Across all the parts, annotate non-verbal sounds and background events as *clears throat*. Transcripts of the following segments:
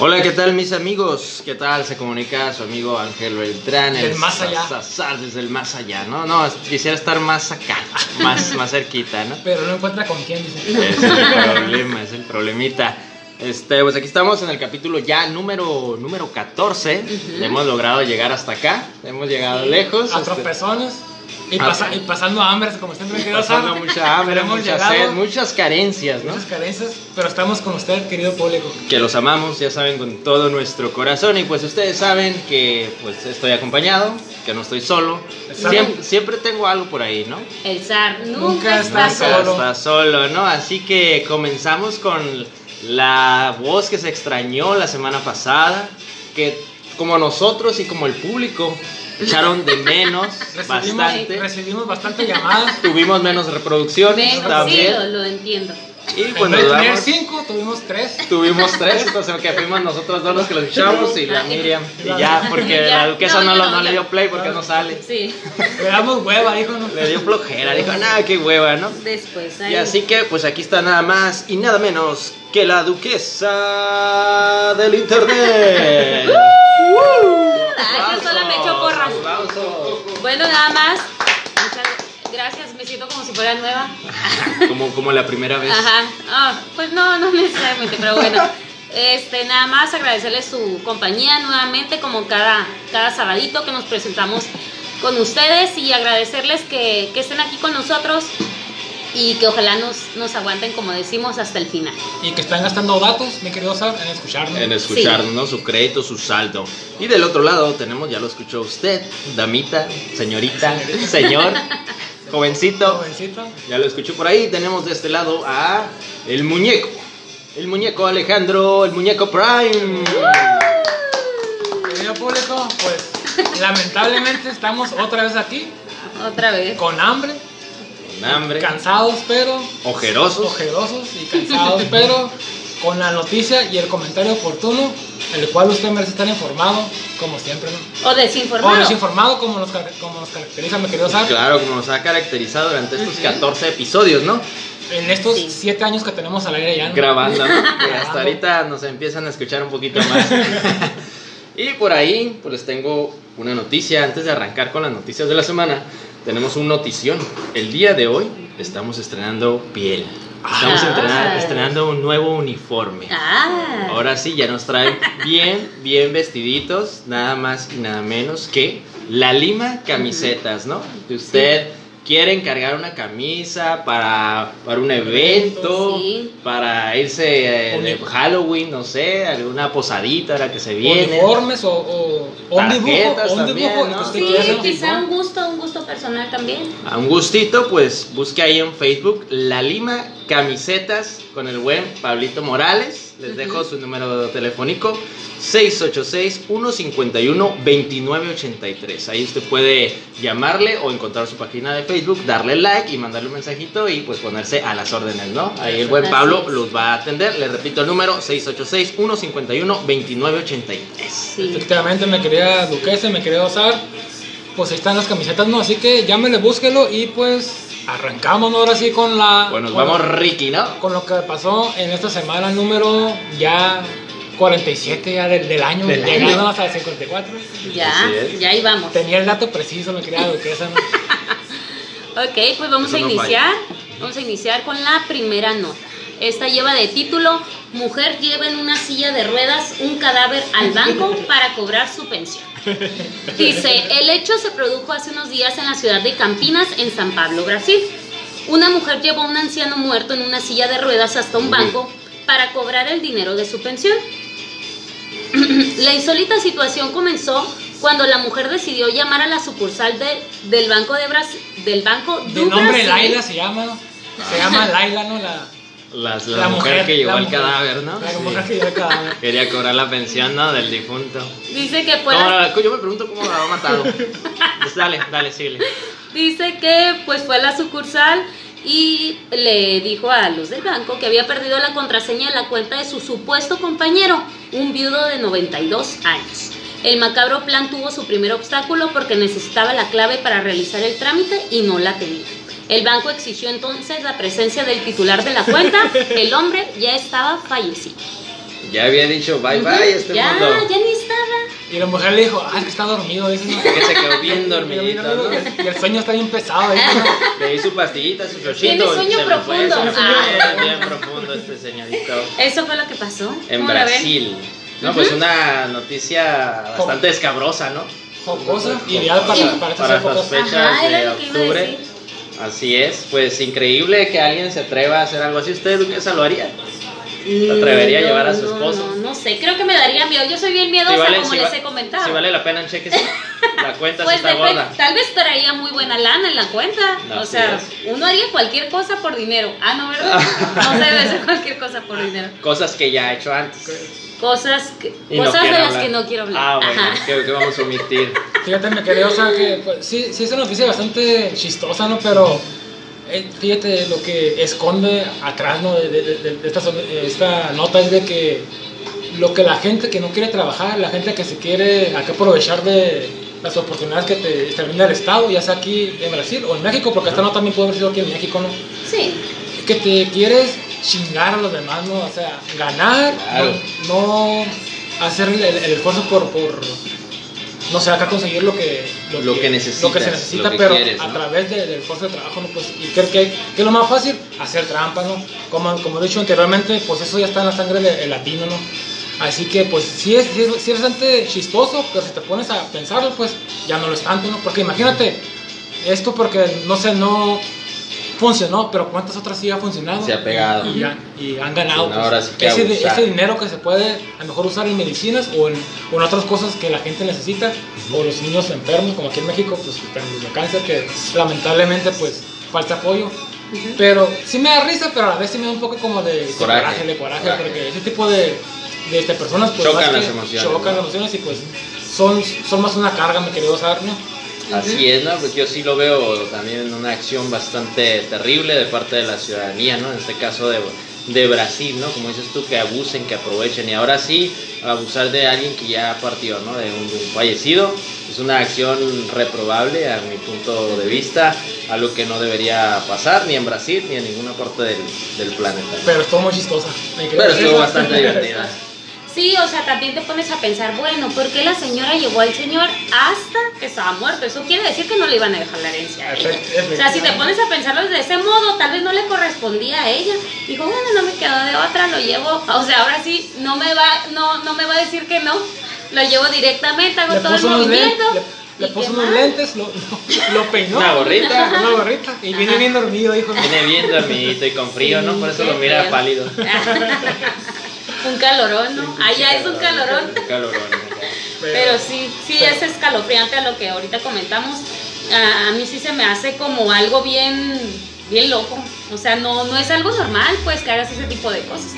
Hola, ¿qué tal mis amigos? ¿Qué tal? Se comunica su amigo Ángel Beltrán. Del más allá. Desde el más allá, ¿no? No, quisiera estar más acá, más, más cerquita, ¿no? Pero no encuentra con quién, dice. Es el problema, es el problemita. Este, pues aquí estamos en el capítulo ya número, número 14. Hemos logrado llegar hasta acá. Hemos llegado lejos. A este, tropezones. Y, Ah. pasa- y pasando hambre, como siempre querido pasando mucha hambre, mucha llegado, sed, muchas carencias, ¿no? muchas carencias, pero estamos con usted, querido público. que los amamos, ya saben, con todo nuestro corazón. Y pues ustedes saben que pues estoy acompañado, que no estoy solo. Siempre, siempre tengo algo por ahí, ¿no? El zar nunca, Nunca está solo. está solo, ¿no? Así que comenzamos con la voz que se extrañó la semana pasada, que como nosotros y como el público echaron de menos Recibimos, bastante. recibimos bastante llamadas. Tuvimos menos reproducciones sí, también. lo, lo entiendo. Y En pues nos de tener cinco, tuvimos tres. Tuvimos tres, entonces que fuimos nosotros dos los que lo escuchamos y la Miriam. *laughs* Y ya, porque Ya, la duquesa no, no, no, no le dio play porque no sale. Sí, Le damos hueva, hijo, ¿no? Le dio flojera, dijo, nada, qué hueva, ¿no? después. Y ahí- así que, pues aquí está nada más y nada menos que la duquesa del internet. *laughs* Ay, yo sola me echo porras. Aplausos. Bueno, nada más. Gracias, me siento como si fuera nueva. *laughs* Como, como la primera vez. Ajá. Ah, pues no, no necesariamente, pero bueno. Este, nada más agradecerles su compañía nuevamente, como cada, cada sabadito que nos presentamos con ustedes y agradecerles que, que estén aquí con nosotros y que ojalá nos, nos aguanten, como decimos, hasta el final. Y que están gastando datos, mi querido Sar, en escucharnos. En escucharnos, ¿no? Su crédito, su saldo. Y del otro lado tenemos, ya lo escuchó usted, damita, señorita, señor, *laughs* jovencito. Jovencito. Ya lo escuchó por ahí. Tenemos de este lado a el muñeco. El muñeco Alejandro, el muñeco Prime. Querido público, pues lamentablemente estamos otra vez aquí, Otra vez. con hambre, Con hambre, cansados, pero ojerosos. ojerosos y cansados, pero con la noticia y el comentario oportuno, el cual usted merece estar informado, como siempre, ¿no? O O desinformado. desinformado, como nos, como nos caracteriza, mi querido Sar. Claro, como nos ha caracterizado durante estos 14 episodios, ¿no? En estos Sí. siete años que tenemos al aire ya, ¿no? Grabando, ¿no? *laughs* Que hasta ahorita nos empiezan a escuchar un poquito más. *laughs* y por ahí, pues les tengo una noticia. Antes de arrancar con las noticias de la semana, tenemos un notición. El día de hoy estamos estrenando piel. Estamos Ah. estrenando un nuevo uniforme. Ah. Ahora sí, ya nos traen bien, bien vestiditos, nada más y nada menos que la Lima Camisetas, ¿no? Si usted quiere encargar una camisa para, para un evento, Sí. para irse eh, de Halloween, no sé, alguna posadita ahora que se viene. Uniformes o, o, o un dibujo, o un también, dibujo, usted Sí, quizá un gusto, un gusto personal también. A un gustito, pues busque ahí en Facebook La Lima Camisetas con el buen Pablito Morales. Les dejo su número telefónico 686-151-2983. Ahí usted puede llamarle o encontrar su página de Facebook, darle like y mandarle un mensajito y pues ponerse a las órdenes, ¿no? Ahí el buen Pablo los va a atender. Les repito el número 686-151-2983. Sí. Efectivamente, me quería Duquesa, me quería Osar. Pues ahí están las camisetas, ¿no? Así que llámele, búsquelo y pues arrancamos ¿no? ahora sí con la. Bueno, nos con- vamos Ricky, ¿no? Con lo que pasó en esta semana número ya 47 ya del, del año, Del llegando año. hasta el 54. Ya, ya ahí vamos. Tenía el dato preciso, me quería Duquesa, ¿no? *laughs* Ok, pues vamos Eso a no iniciar. Vamos a iniciar con la primera nota. Esta lleva de título Mujer lleva en una silla de ruedas un cadáver al banco para cobrar su pensión. *laughs* Dice, el hecho se produjo hace unos días en la ciudad de Campinas, en San Pablo, Brasil. Una mujer llevó a un anciano muerto en una silla de ruedas hasta un banco para cobrar el dinero de su pensión. *clears throat* La insólita situación comenzó cuando la mujer decidió llamar a la sucursal de- del Banco de Brasil, del Banco De nombre Brasil. Laila se llama, ¿no? Se llama Laila, ¿no? La, Las- la, la mujer, que llevó la el mujer. cadáver, ¿no? La Sí. mujer que llevó el cadáver. *laughs* Quería cobrar la pensión, ¿no? Del difunto. Dice que fue ¿Cómo la- yo me pregunto cómo la ha matado. Pues *laughs* dale, dale, síguele. dice que pues fue a la sucursal y le dijo a los del banco que había perdido la contraseña de la cuenta de su supuesto compañero, un viudo de 92 años. El macabro plan tuvo su primer obstáculo porque necesitaba la clave para realizar el trámite y no la tenía. El banco exigió entonces la presencia del titular de la cuenta. El hombre ya estaba fallecido. Ya había dicho bye bye a este ya, mundo. ya ni estaba. Y la mujer le dijo, ah, es que está dormido. Dice, ¿no? Que se quedó bien Y dormidito, ¿no? el- y el sueño está bien pesado. ¿no? Le di su pastillita, su chochito. Tiene sueño profundo. fue. Ah. Bien profundo este señorito. Eso fue lo que pasó. En. Brasil. No, pues una noticia bastante escabrosa, ¿no? Jocosa, ideal para, para Para estas fechas Ajá, de octubre. Así es, pues increíble que alguien se atreva a hacer algo así. ¿Usted, Duquesa, lo haría? ¿Se atrevería a llevar a no, su no, esposo? No, no sé, creo que me daría miedo. Yo soy bien miedosa, Si vale- como si les va- he comentado. Si vale la pena, cheque *laughs* La cuenta Pues si está depende, gorda. tal vez traía muy buena lana en la cuenta. o Así sea, es. uno haría cualquier cosa por dinero. Ah, no, ¿verdad? *laughs* No se debe hacer cualquier cosa por dinero. Cosas que ya ha hecho antes. Cosas, que, Y no cosas de las hablar. que no quiero hablar. Ah, bueno, Ajá. que, que vamos a omitir. Fíjate, me quedé, o sea, que pues, sí, sí es una noticia bastante chistosa, ¿no? Pero fíjate lo que esconde atrás, ¿no? De, de- de- de esta, eh, esta nota es de que lo que la gente que no quiere trabajar, la gente que se quiere acá aprovechar de las oportunidades que te, te brinda el Estado, ya sea aquí en Brasil o en México, porque esta nota también puede haber sido aquí en México, ¿no? Sí. que te quieres chingar a los demás, ¿no? O sea, ganar, Claro. no, no hacer el, el esfuerzo por, por, no sé, acá conseguir lo que, Lo que necesitas, lo que se necesita, lo que pero quieres, a ¿no? través de- del esfuerzo de trabajo, ¿no? Pues, y creo que, que es lo más fácil, hacer trampa, ¿no? Como, como he dicho anteriormente, pues eso ya está en la sangre del del latino, ¿no? Así que, pues, sí es, sí es, sí es bastante chistoso, pero si te pones a pensarlo, pues, ya no lo es tanto, ¿no? Porque imagínate, esto porque, no sé, no funcionó, pero ¿cuántas otras sí ha funcionado? Se ha pegado. Y, han- y han ganado. Pues, ahora sí que ese, ese dinero que se puede a lo mejor usar en medicinas o en, o en otras cosas que la gente necesita, o los niños enfermos, como aquí en México, pues con el cáncer, que lamentablemente pues falta apoyo. Pero sí me da risa, pero a la vez sí me da un poco como de de Coraje. coraje, de coraje, Coraje. porque ese tipo de, de este, personas pues Chocan las que emociones, chocan ¿no? las emociones y pues son, son más una carga, me quería usar, ¿no? Así es, ¿no? Pues yo sí lo veo también una acción bastante terrible de parte de la ciudadanía, ¿no? En este caso de, de Brasil, ¿no? Como dices tú, que abusen, que aprovechen. Y ahora sí, abusar de alguien que ya partió, ¿no? De un, de un fallecido. Es una acción reprobable a mi punto de vista, algo que no debería pasar ni en Brasil ni en ninguna parte del, del planeta. ¿no? Pero estuvo muy chistosa. Pero estuvo bastante *laughs* divertida. Sí, o sea, también te pones a pensar, bueno, ¿por qué la señora llevó al señor hasta que estaba muerto? Eso quiere decir que no le iban a dejar la herencia a ella. O sea, si te pones a pensarlo de ese modo, tal vez no le correspondía a ella. Dijo, bueno, no me quedó de otra, lo llevo. O sea, ahora sí, no me va, no, no me va a decir que no. Lo llevo directamente, hago le todo el puso unos lentes, movimiento. le, le ¿Y puso unos más? lentes, lo, lo, lo peinó. Una gorrita. Una gorrita. Y viene bien dormido, dijo. Viene bien dormidito y con frío, ¿no? Por eso lo mira pálido. *laughs* un calorón, ¿no? Allá es un calorón. Un calorón. *laughs* Pero sí, sí pero- es escalofriante a lo que ahorita comentamos. A, a mí sí se me hace como algo bien, bien loco. O sea, no, no es algo normal, pues, que hagas ese tipo de cosas.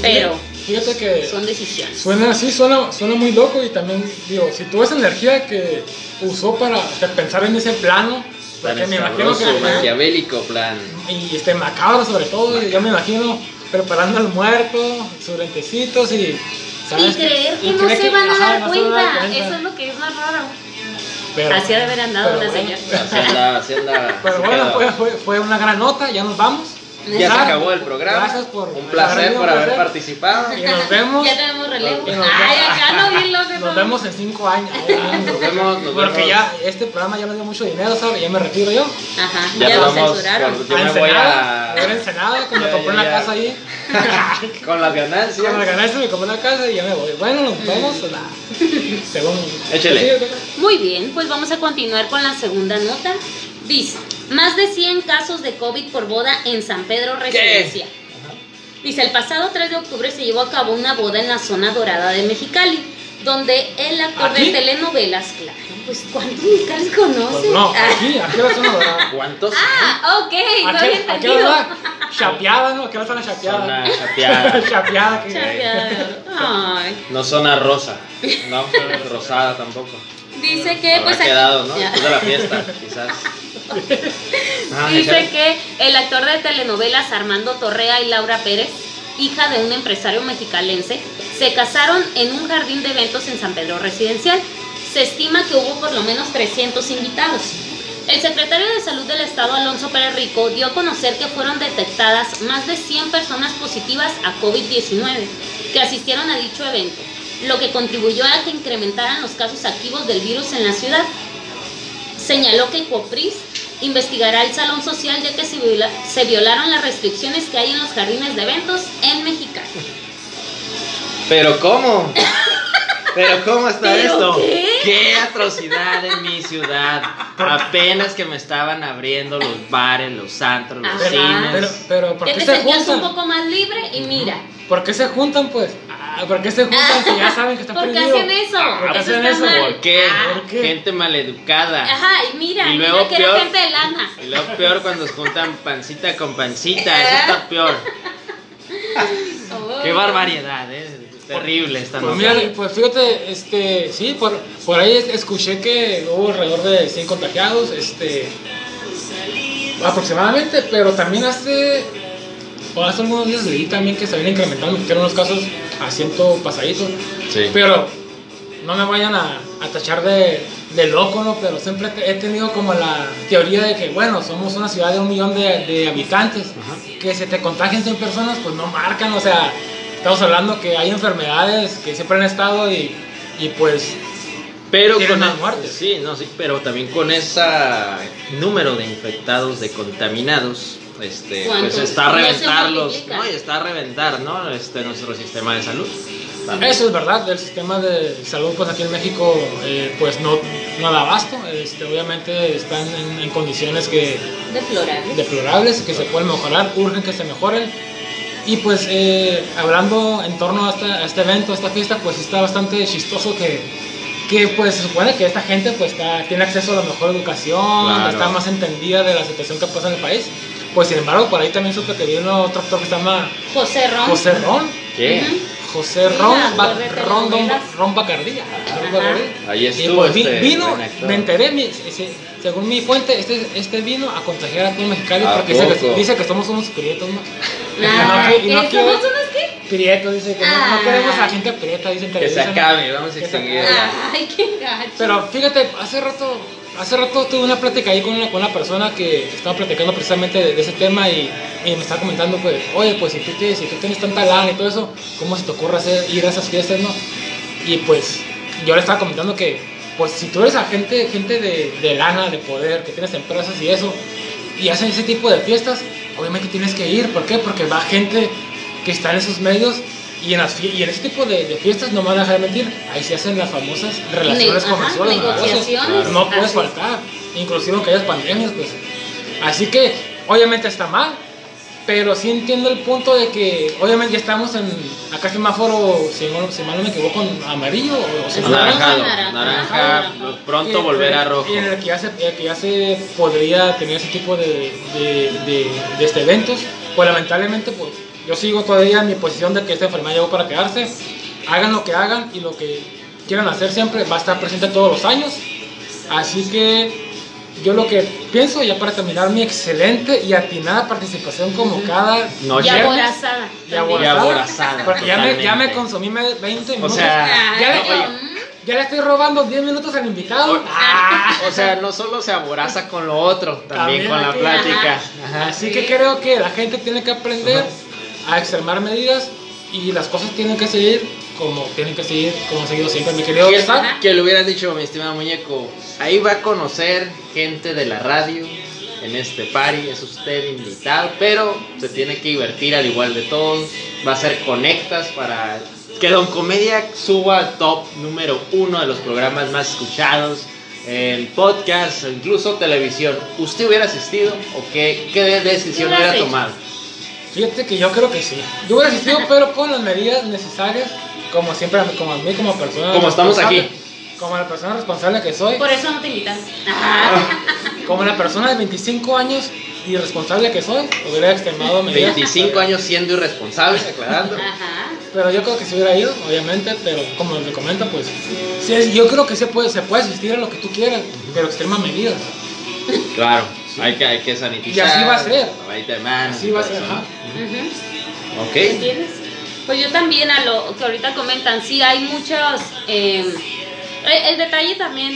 Pero Fíjate que son decisiones. suena así, suena, suena muy loco y también, digo, si tú esa energía que usó para pensar en ese plano, porque me imagino que... maquiavélico plan. Y este macabro sobre todo, yo me imagino preparando al muerto, sus lentecitos y... Y ¿sabes? creer que Y no creer se van a ajá, dar no se van a dar cuenta. Eso es lo que es más raro. Pero- Así de haber andado la bueno. señora. Así anda, así anda. Pero así bueno, fue, fue una gran nota, ya nos vamos. Ya se Gracias acabó el programa. Gracias por Un placer por haber participado. Y nos vemos. Ya tenemos relevo. Ay, vemos. acá no bien loco. Nos vemos en cinco años. Nos vemos, nos Porque vemos. ya este programa ya nos dio mucho dinero, ¿sabes? Ya me retiro yo. Ajá, Ya ya, lo vamos censuraron. Yo me voy a- a ver Ensenada, que me compré una casa ahí. *laughs* Con las ganancias. Cuando me ganaste me compré una casa y ya me voy. Bueno, nos vemos. Según. Échele. Muy bien, pues vamos a continuar con la segunda nota. Dice, más de 100 casos de COVID por boda en San Pedro Residencia. Dice, el pasado 3 de octubre se llevó a cabo una boda en la zona dorada de Mexicali, donde el actor ¿Aquí? de telenovelas, claro, pues ¿cuántos mexicanos conoces? Pues no, Ah, aquí, aquí la zona dorada. ¿Cuántos? Ah, ok, no había Aquí, aquí la entendido. zona chapeada, ¿no? Aquí la zona chapeada. Zona chapeada. *laughs* chapeada. Chapeada. Ay. No zona rosa. No, *laughs* rosada tampoco. Dice que Habrá pues aquí- quedado, ¿no? Después de la fiesta, quizás. Ah, Dice que el actor de telenovelas Armando Torrea y Laura Pérez, hija de un empresario mexicalense, se casaron en un jardín de eventos en San Pedro Residencial. Se estima que hubo por lo menos 300 invitados. El secretario de Salud del Estado, Alonso Pérez Rico, dio a conocer que fueron detectadas más de 100 personas positivas a COVID-19. que asistieron a dicho evento, lo que contribuyó a que incrementaran los casos activos del virus en la ciudad. Señaló que Copris investigará el salón social ya que se, se violaron las restricciones que hay en los jardines de eventos en Mexicali. Pero ¿cómo? Pero ¿cómo está ¿Pero esto? qué? atrocidad en mi ciudad. Apenas que me estaban abriendo los bares, los antros, los Ajá. cines. Pero, pero, ¿por Ya qué se sentías un juntan? poco más libre y mira. ¿Por qué se juntan, pues? Ah, ¿Por qué se juntan si ya saben que está ¿Por qué hacen eso? ¿Por qué Eso hacen eso? ¿Por qué? Ah. ¿Por qué? Gente maleducada. Ajá, y mira, Y mira luego que era peor- gente de lana. Y lo peor cuando se juntan pancita con pancita. Eso está *laughs* peor. Qué barbaridad, ¿eh? Terrible esta Pues mira, pues fíjate, este, sí, por, por ahí es- escuché que hubo alrededor de 100 contagiados, este, aproximadamente, pero también hace, o hace algunos días leí también que se habían incrementado, que eran los casos a ciento pasaditos, Sí. pero no me vayan a, a tachar de, de loco, ¿no? Pero siempre he tenido como la teoría de que, bueno, somos una ciudad de un millón de, de habitantes, que se te contagien 100 personas, pues no marcan, o sea, estamos hablando que hay enfermedades que siempre han estado y, y pues Pero con más el- muertes. Sí, no, sí, pero también con ese número de infectados, de contaminados, este, pues está a. ¿no? Y está a reventar, ¿no? Este, nuestro sistema de salud. También. Eso es verdad, el sistema de salud pues aquí en México eh, pues no, no da abasto, este, obviamente están en, en condiciones que Deplorable. deplorables, que se pueden mejorar, urgen que se mejoren. Y pues eh, hablando en torno a, esta- a este evento, a esta fiesta, pues está bastante chistoso que, que pues se supone que esta gente pues está, tiene acceso a la mejor educación, Claro. está más entendida de la situación que pasa en el país. Pues sin embargo, por ahí también supe que vino otro actor que se llama José Ron. José Ron. ¿Qué? José Ron, Ba- Ron. Ron Bacardí. Ron Ajá. Bacardí. Ahí Y estuvo pues vi- este vino, me enteré, mi- ese- según mi fuente, este, este vino a contagiar a todo Mexicali ¿A porque dice que, dice que somos unos prietos, ¿no? Ah, Y no ¿qué? quiere- ¿Somos unos qué? Prietos, dice que no, no Ah. queremos a gente prieta, dicen Que se acabe, vamos a Que se extinguir. acabe. Ay, qué gacho. Pero fíjate, hace rato, hace rato tuve una plática ahí con una, con una persona que estaba platicando precisamente de, de ese tema y, y me estaba comentando, pues, oye, pues si tú, tienes, si tú tienes tanta lana y todo eso, ¿cómo se te ocurre hacer, ir a esas fiestas, no? Y pues yo le estaba comentando que, pues si tú eres agente, gente de, de lana, de poder, que tienes empresas y eso, y hacen ese tipo de fiestas, obviamente tienes que ir. ¿Por qué? Porque va gente que está en esos medios y en, las y en ese tipo de, de fiestas no me van a dejar mentir. Ahí se hacen las famosas relaciones Ne- ajá, comerciales. negociaciones. No puedes faltar. Inclusive aunque hayas pandemias, pues. Así que, obviamente está mal. Pero sí entiendo el punto de que, obviamente ya estamos en, acá semáforo, si, no- si mal no me equivoco, amarillo o si no, Anaranjado, Naranja. naranja, pronto que- volverá rojo. Y en el que ya se, el que ya se podría tener ese tipo de, de, de, de este eventos. Pues lamentablemente, pues yo sigo todavía en mi posición de que esta enfermedad llegó para quedarse. Hagan lo que hagan y lo que quieran hacer siempre va a estar presente todos los años. Así que yo lo que pienso, ya para terminar, mi excelente y atinada participación como cada Noche. Y aborazada. Y aborazada, Porque ya me, ya me consumí me- 20 minutos. sea, Ah, ya, le, ya le estoy robando 10 minutos al invitado. O- Ah. O sea, no solo se aboraza con lo otro, también, También con la plática. Ajá. Así que creo que la gente tiene que aprender a extremar medidas y las cosas tienen que seguir como tienen que seguir, como han seguido siempre, mi querido Que, Isaac. que le hubieran dicho, mi estimado muñeco, ahí va a conocer gente de la radio en este party, es usted invitado, pero se tiene que divertir al igual de todos, va a ser conectas para que Don Comedia suba al top número uno de los programas más escuchados en podcast, o incluso televisión. ¿Usted hubiera asistido o qué, qué decisión ¿Qué hubieras hubiera hecho? tomado? Fíjate que yo creo que sí. Yo hubiera asistido, pero con las medidas necesarias, como siempre, como a mí, como persona. Como estamos responsable, aquí. Como la persona responsable que soy. Por eso no te invitan. Ah, Como la persona de 25 años y responsable que soy, hubiera extremado medidas. 25 años siendo irresponsable, aclarando. Ajá. Pero yo creo que se hubiera ido, obviamente, pero como le comenta, pues sí, yo creo que se puede, se puede asistir a lo que tú quieras, pero extrema medidas. Claro, hay que, hay que sanitizar. Y así va a ser. Así va a ser, ajá. Ok. ¿Entiendes? Pues yo también a lo que ahorita comentan, sí hay muchos... eh, el, el detalle también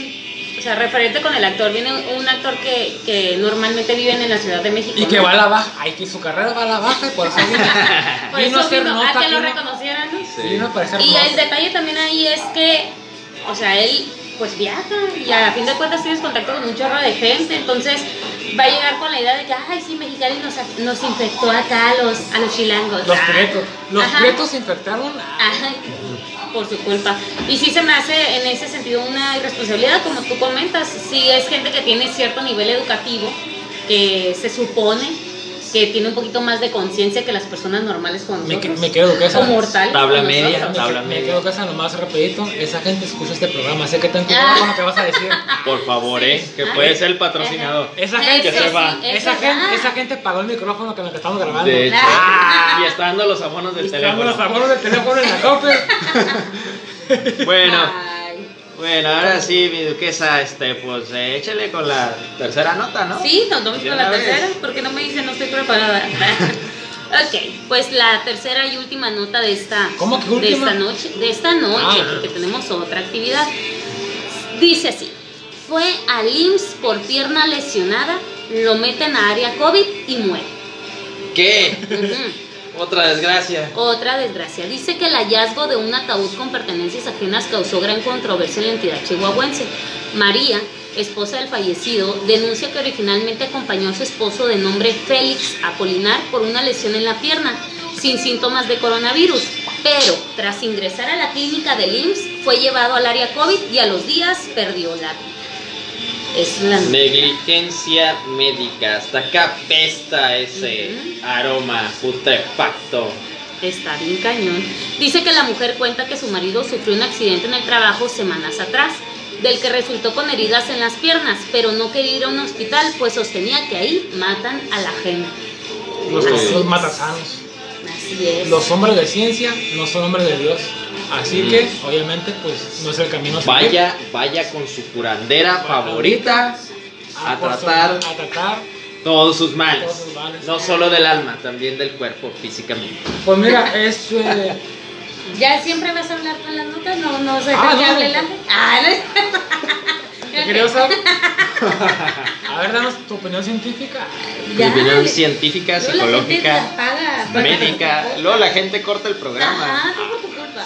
O sea, referente con el actor, viene un actor que, que normalmente vive en la Ciudad de México. Y que ¿no? va a la baja, ay, que su carrera va a la baja y por eso vino, *laughs* Por vino a eso hacer vino, nota, a que lo reconocieran, ¿no? Sí. vino a Y el detalle también ahí es que, o sea, él pues viaja y a fin de cuentas tienes contacto con un chorro de gente, entonces va a llegar con la idea de que, ay, sí, Mexicali nos, nos infectó acá a los, a los chilangos. Los prietos, los prietos se infectaron. Ajá, por su culpa. Y sí se me hace en ese sentido una irresponsabilidad, como tú comentas. Sí es gente que tiene cierto nivel educativo, que se supone que tiene un poquito más de conciencia que las personas normales como Me, nosotros. me quedo o mortales. Tabla media. nosotros. Tabla me, media. me quedo duquesa nomás rapidito. Esa gente escucha este programa, sé que te Ah. con lo que vas a decir. Por favor, eh, que Ah. puede ser el patrocinador. Esa gente, Que se va. sí, esa, es- gente, esa gente pagó el micrófono con el que estamos grabando. De hecho. Ah. Y está dando los abonos del teléfono. los abonos del teléfono en la copia. *laughs* Bueno. Bueno, ahora sí, mi duquesa, este, pues eh, échale con la tercera nota, ¿no? Sí, nos vamos con la vez. tercera, porque no me dicen no estoy preparada. *laughs* ok, pues la tercera y última nota de esta, ¿Cómo que de esta noche, de esta noche, Ah. porque tenemos otra actividad. Dice así: fue al IMSS por pierna lesionada, lo meten a área COVID y muere. ¿Qué? Ujú. Otra desgracia. Otra desgracia. Dice que el hallazgo de un ataúd con pertenencias ajenas causó gran controversia en la entidad chihuahuense. María, esposa del fallecido, denuncia que originalmente acompañó a su esposo de nombre Félix Apolinar por una lesión en la pierna, sin síntomas de coronavirus. Pero tras ingresar a la clínica del IMSS, fue llevado al área COVID y a los días perdió la vida. Es la Negligencia médica. Hasta acá pesta ese Ujú. aroma putrefacto. Está bien cañón. Dice que la mujer cuenta que su marido sufrió un accidente en el trabajo semanas atrás, del que resultó con heridas en las piernas, pero no quería ir a un hospital, pues sostenía que ahí matan a la gente. Los, los matasanos. Así es. Los hombres de ciencia no son hombres de Dios. Así Mm. que, obviamente, pues no es el camino. Vaya, vaya con su curandera favorita a tratar su- a tratar. todos sus males. Todos sus males. No solo del alma, también del cuerpo físicamente. Pues mira, este. *laughs* ¿Ya siempre vas a hablar con las notas? No, no sé Ah, que no. hable. Ah, no. ¿Te quería usar? A ver, danos tu opinión científica. Ya. Opinión científica, psicológica, médica. Luego la gente corta el programa. Ajá, no por tu culpa.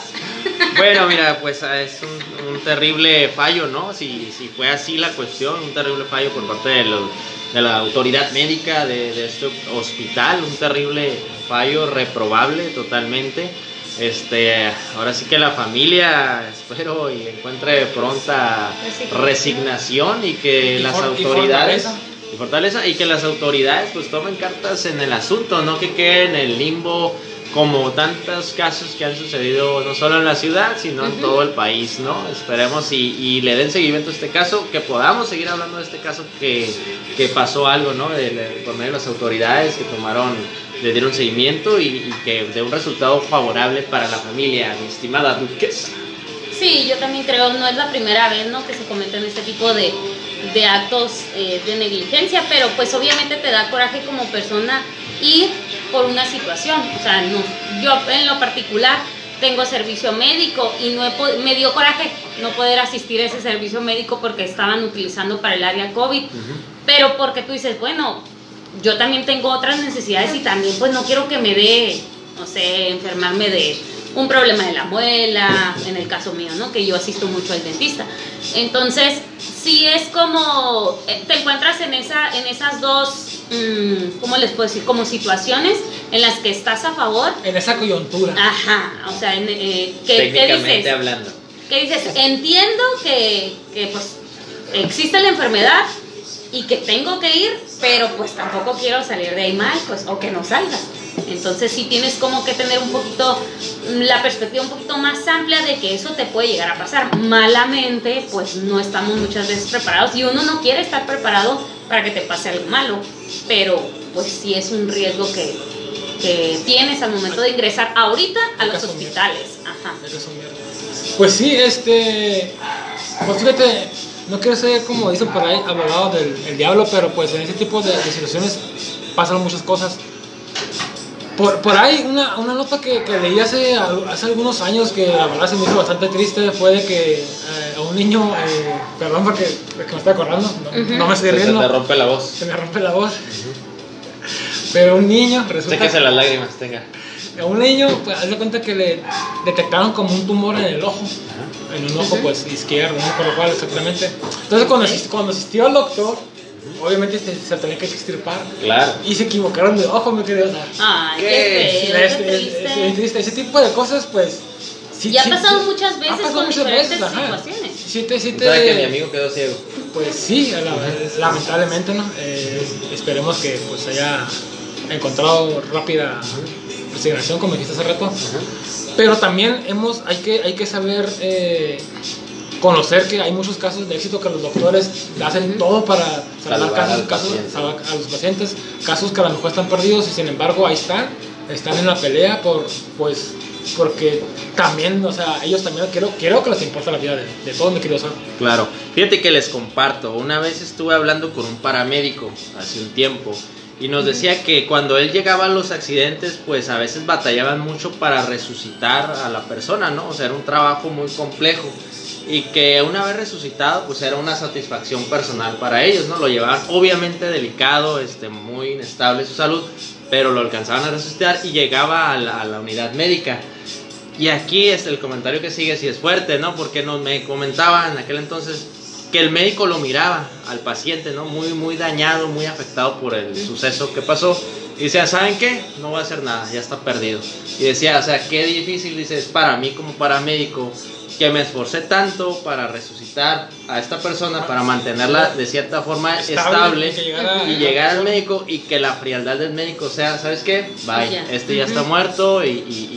Bueno, mira, pues ah, es un, un terrible fallo, ¿no? Si, si fue así la cuestión, un terrible fallo por parte de, los- de la autoridad médica de, de este hospital, un terrible fallo reprobable totalmente. Este, ahora sí que la familia espero y encuentre pronta Resignación. y que las autoridades fortaleza. y fortaleza y que las autoridades pues tomen cartas en el asunto, no que quede en el limbo como tantos casos que han sucedido no solo en la ciudad, sino en todo el país, ¿no? Esperemos y, y le den seguimiento a este caso, que podamos seguir hablando de este caso que, que pasó algo, ¿no? De- de- por medio de las autoridades que tomaron, le dieron seguimiento y, y que de un resultado favorable para la familia, mi estimada duquesa. Sí, yo también creo, no es la primera vez ¿no? que se cometen este tipo de, de actos eh, de negligencia, pero pues obviamente te da coraje como persona ir por una situación. O sea, no, yo en lo particular tengo servicio médico y no he me dio coraje no poder asistir a ese servicio médico porque estaban utilizando para el área COVID, pero porque tú dices, bueno, yo también tengo otras necesidades y también pues no quiero que me dé, no sé, enfermarme de un problema de la muela, en el caso mío, ¿no? Que yo asisto mucho al dentista. Entonces, sí es como, eh, te encuentras en, esa, en esas dos, mm, ¿cómo les puedo decir? Como situaciones en las que estás a favor. En esa coyuntura. Ajá, o sea, en, eh, ¿qué, qué dices? hablando. ¿Qué dices? Entiendo que, que, pues existe la enfermedad y que tengo que ir, pero pues tampoco quiero salir de ahí mal, pues, o que no salga. Entonces sí tienes como que tener un poquito mm, la perspectiva un poquito más amplia de que eso te puede llegar a pasar. Malamente, pues no estamos muchas veces preparados y uno no quiere estar preparado para que te pase algo malo, pero pues sí es un riesgo que, que tienes al momento de ingresar ahorita a los hospitales. Ajá. Pues sí, este. Pues fíjate, no quiero ser como dicen por ahí, abogado del el diablo, pero pues en ese tipo de, de situaciones pasan muchas cosas. Por, por ahí, una, una nota que, que leí hace, hace algunos años que la verdad se me hizo bastante triste fue de que eh, a un niño, eh, perdón porque, porque me estoy acordando, no, me estoy Se te riendo, rompe la voz. se me rompe la voz. Pero un niño, resulta Séquese las lágrimas, tenga. A un niño, pues, haz de cuenta que le detectaron como un tumor en el ojo, en un ojo pues izquierdo, no por lo cual exactamente. Entonces cuando, cuando asistió al doctor, obviamente se, se tenía que extirpar Claro. y se equivocaron de ojo, mi querido. Dar. Ay, ¿Qué? feo, es- qué es- es- es triste. Ese tipo de cosas, pues. sí- Y ha sí- pasado sí- muchas ha veces pasado con muchas diferentes veces, situaciones. Sí, te, sí te- ¿Sabe que mi amigo quedó ciego? Pues sí, la- lamentablemente, ¿no? Eh, esperemos que pues haya encontrado rápida resignación, como dijiste hace rato. Pero también hemos, hay que, hay que saber eh, conocer que hay muchos casos de éxito que los doctores hacen todo para salvar Salvar casos, casos salvar a los pacientes, casos que a lo mejor están perdidos y sin embargo ahí están, están en la pelea por, pues, porque también, o sea, ellos también quiero, quiero que les importa la vida de, de todos, mi querido Sam. Claro. Fíjate que les comparto. Una vez estuve hablando con un paramédico hace un tiempo y nos decía que cuando él llegaba a los accidentes, pues a veces batallaban mucho para resucitar a la persona, ¿no? O sea, era un trabajo muy complejo y que una vez resucitado, pues era una satisfacción personal para ellos, ¿no? Lo llevaban obviamente delicado, este, muy inestable su salud, pero lo alcanzaban a resucitar y llegaba a la, a la unidad médica. Y aquí es el comentario que sigue, si es fuerte, ¿no? Porque nos me comentaba en aquel entonces que el médico lo miraba al paciente, ¿no? Muy, muy dañado, muy afectado por el suceso que pasó. Y decía, ¿saben qué? No voy a hacer nada, ya está perdido. Y decía, o sea, qué difícil, dice, es para mí como paramédico, que me esforcé tanto para resucitar a esta persona, para mantenerla de cierta forma estable, y que llegara- y llegar al médico y que la frialdad del médico sea, ¿sabes qué? Bye, Ya. este ya está muerto y, y-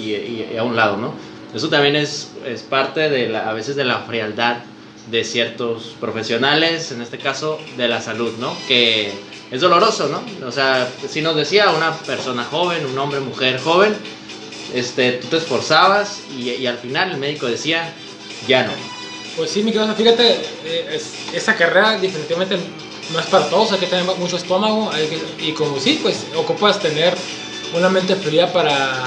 y- y a un lado, ¿no? Eso también es, es parte de la, a veces de la frialdad de ciertos profesionales, en este caso de la salud, ¿no? Que es doloroso, ¿no? O sea, si nos decía una persona joven, un hombre, mujer joven, este, tú te esforzabas y, y al final el médico decía, ya no. Pues sí, mi querido, fíjate, eh, es- esa carrera definitivamente no es para todos, hay que tener mucho estómago y como sí, pues ocupas tener una mente fría para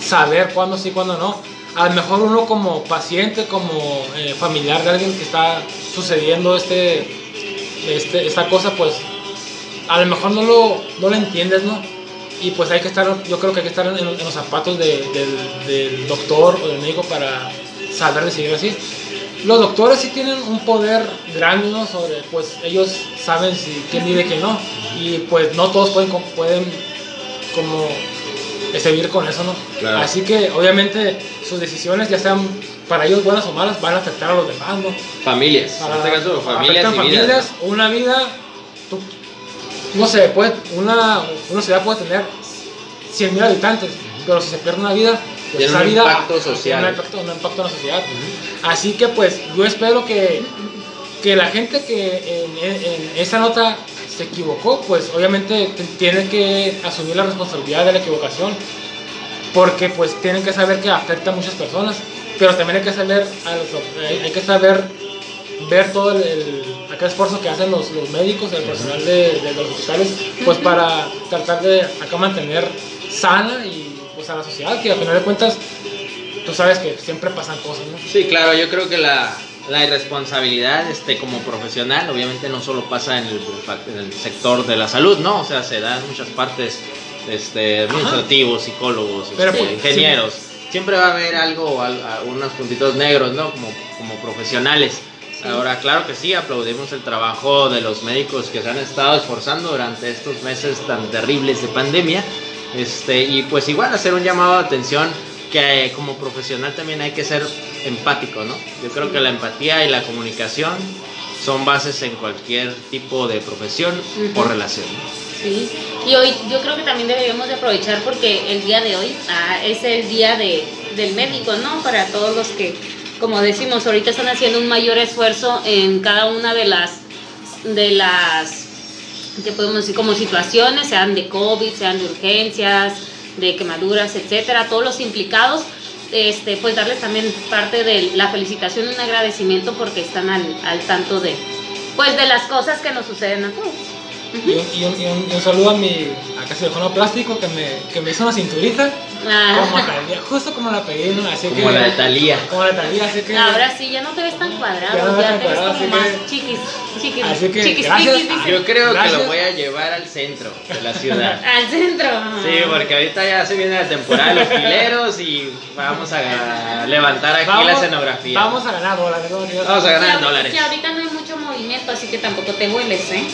saber cuándo sí, cuándo no. A lo mejor uno como paciente, como eh, familiar de alguien que está sucediendo este, este, esta cosa, pues a lo mejor no lo, no lo entiendes, ¿no? Y pues hay que estar, yo creo que hay que estar en, los zapatos de- del, del doctor o del médico para saber decidir así. Los doctores sí tienen un poder grande, ¿no? Sobre, pues ellos saben si quién vive y quién no. Y pues no todos pueden, pueden como este, vivir con eso, ¿no? Claro. Así que obviamente sus decisiones, ya sean para ellos buenas o malas, van a afectar a los demás, ¿no? Familias, en este caso familias afectan y vidas. familias, una vida, tú- no sé, puede, una, una ciudad puede tener 100 mil habitantes, pero si se pierde una vida, pues Tiene un vida impacto tiene social. un impacto, un impacto en la sociedad. Así que pues yo espero que, que la gente que en, en esa nota se equivocó, pues obviamente tiene que asumir la responsabilidad de la equivocación, porque pues tienen que saber que afecta a muchas personas, pero también hay que saber, a los- hay hay que saber ver todo el, el- aquel esfuerzo que hacen los, los médicos, el personal de, de los hospitales, pues para tratar de acá mantener sana y pues a la sociedad, que a final de cuentas tú sabes que siempre pasan cosas, ¿no? Sí, claro, yo creo que la, la irresponsabilidad este, como profesional obviamente no solo pasa en el, en el sector de la salud, ¿no? O sea, se da en muchas partes este, administrativos, psicólogos, Pero, este, pues, ingenieros. Siempre va a haber algo, a- unos puntitos negros, ¿no? Como, como profesionales. Ahora, claro que sí, aplaudimos el trabajo de los médicos que se han estado esforzando durante estos meses tan terribles de pandemia. Este, y pues igual hacer un llamado de atención que como profesional también hay que ser empático, ¿no? Yo creo que la empatía y la comunicación son bases en cualquier tipo de profesión o relación. Sí, y hoy yo creo que también deberíamos de aprovechar porque el día de hoy ah, es el día de, del médico, ¿no? Para todos los que, como decimos, ahorita están haciendo un mayor esfuerzo en cada una de las, de las, que podemos decir, como situaciones, sean de COVID, sean de urgencias, de quemaduras, etcétera, todos los implicados, este, pues darles también parte de la felicitación y un agradecimiento porque están al, al tanto de, pues de las cosas que nos suceden a. y, un, y, un, y, un, y un saludo a mi acá cirujano plástico que me, que me hizo una cinturita Ah. como Talía, justo como la pedí, ¿no? Así Como que, la de Talía. Como la de Talía, así que. Ahora sí, ya no te ves tan Ya no cuadrado, me ves ya te ves cuadrado, como así más chiquis, chiquis, Así que, chiquis, gracias. chiquis, dice. Yo creo que Gracias. lo voy a llevar al centro de la ciudad. *laughs* Al centro. Sí, porque ahorita ya se viene la temporada de los fileros y vamos a levantar aquí Vamos- la escenografía. Vamos a ganar dólares. ¿no? Vamos a ganar Que dólares. Que ahorita no hay mucho movimiento, así que tampoco te vueles, ¿eh?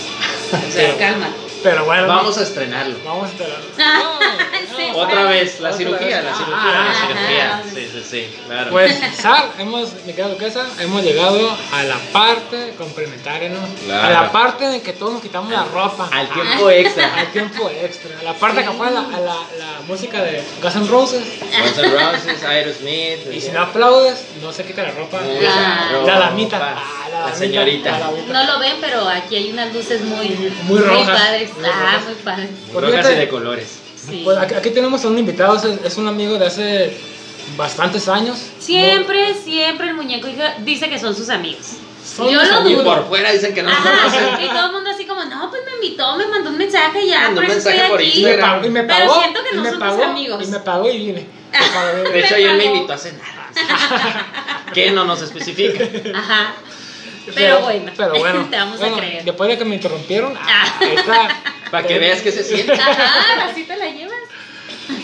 *laughs* O sea, Pero- cálmate. Pero bueno. Vamos a estrenarlo. Vamos a esperar. *laughs* *laughs* Sí. Otra vez, la Otra cirugía, vez. la cirugía, Ah, la ajá. cirugía. Sí, sí, sí, claro. Pues, Sar, hemos, mi querida duquesa, hemos llegado a la parte complementaria, ¿no? Claro. A la parte en que todos nos quitamos la ropa. *laughs* Al tiempo extra. Al tiempo extra. La parte que fue la, a la, la música de Guns N' Roses. Guns N' Roses, Aerosmith. Y si no aplaudes, no se quita la ropa. Ah. La damita. Ah, La señorita. la damita. No lo ven, pero aquí hay unas luces muy, Muy rojas. padres. Muy ah, rojas. muy padres. Pues Rojas y de colores. Sí. Pues aquí, tenemos a un invitado, es, es un amigo de hace bastantes años. Siempre, siempre el muñeco dice que son sus amigos. Son Yo amigos. por fuera dicen que no Ajá, *laughs* y todo el mundo así como, no, pues me invitó, me mandó un mensaje y ya, Mandó por un eso estoy mensaje por Y me pagó, y me Pero pagó, siento que y no me son tus pagó, amigos. Y me pagó y vine. *laughs* De hecho, ayer me invitó a cenar. *laughs* ¿Qué no nos especifica? Ajá. Pero bueno, pero bueno, te vamos bueno, a creer. Después de que me interrumpieron, ah, esta- Para que veas que se siente. Ajá, así.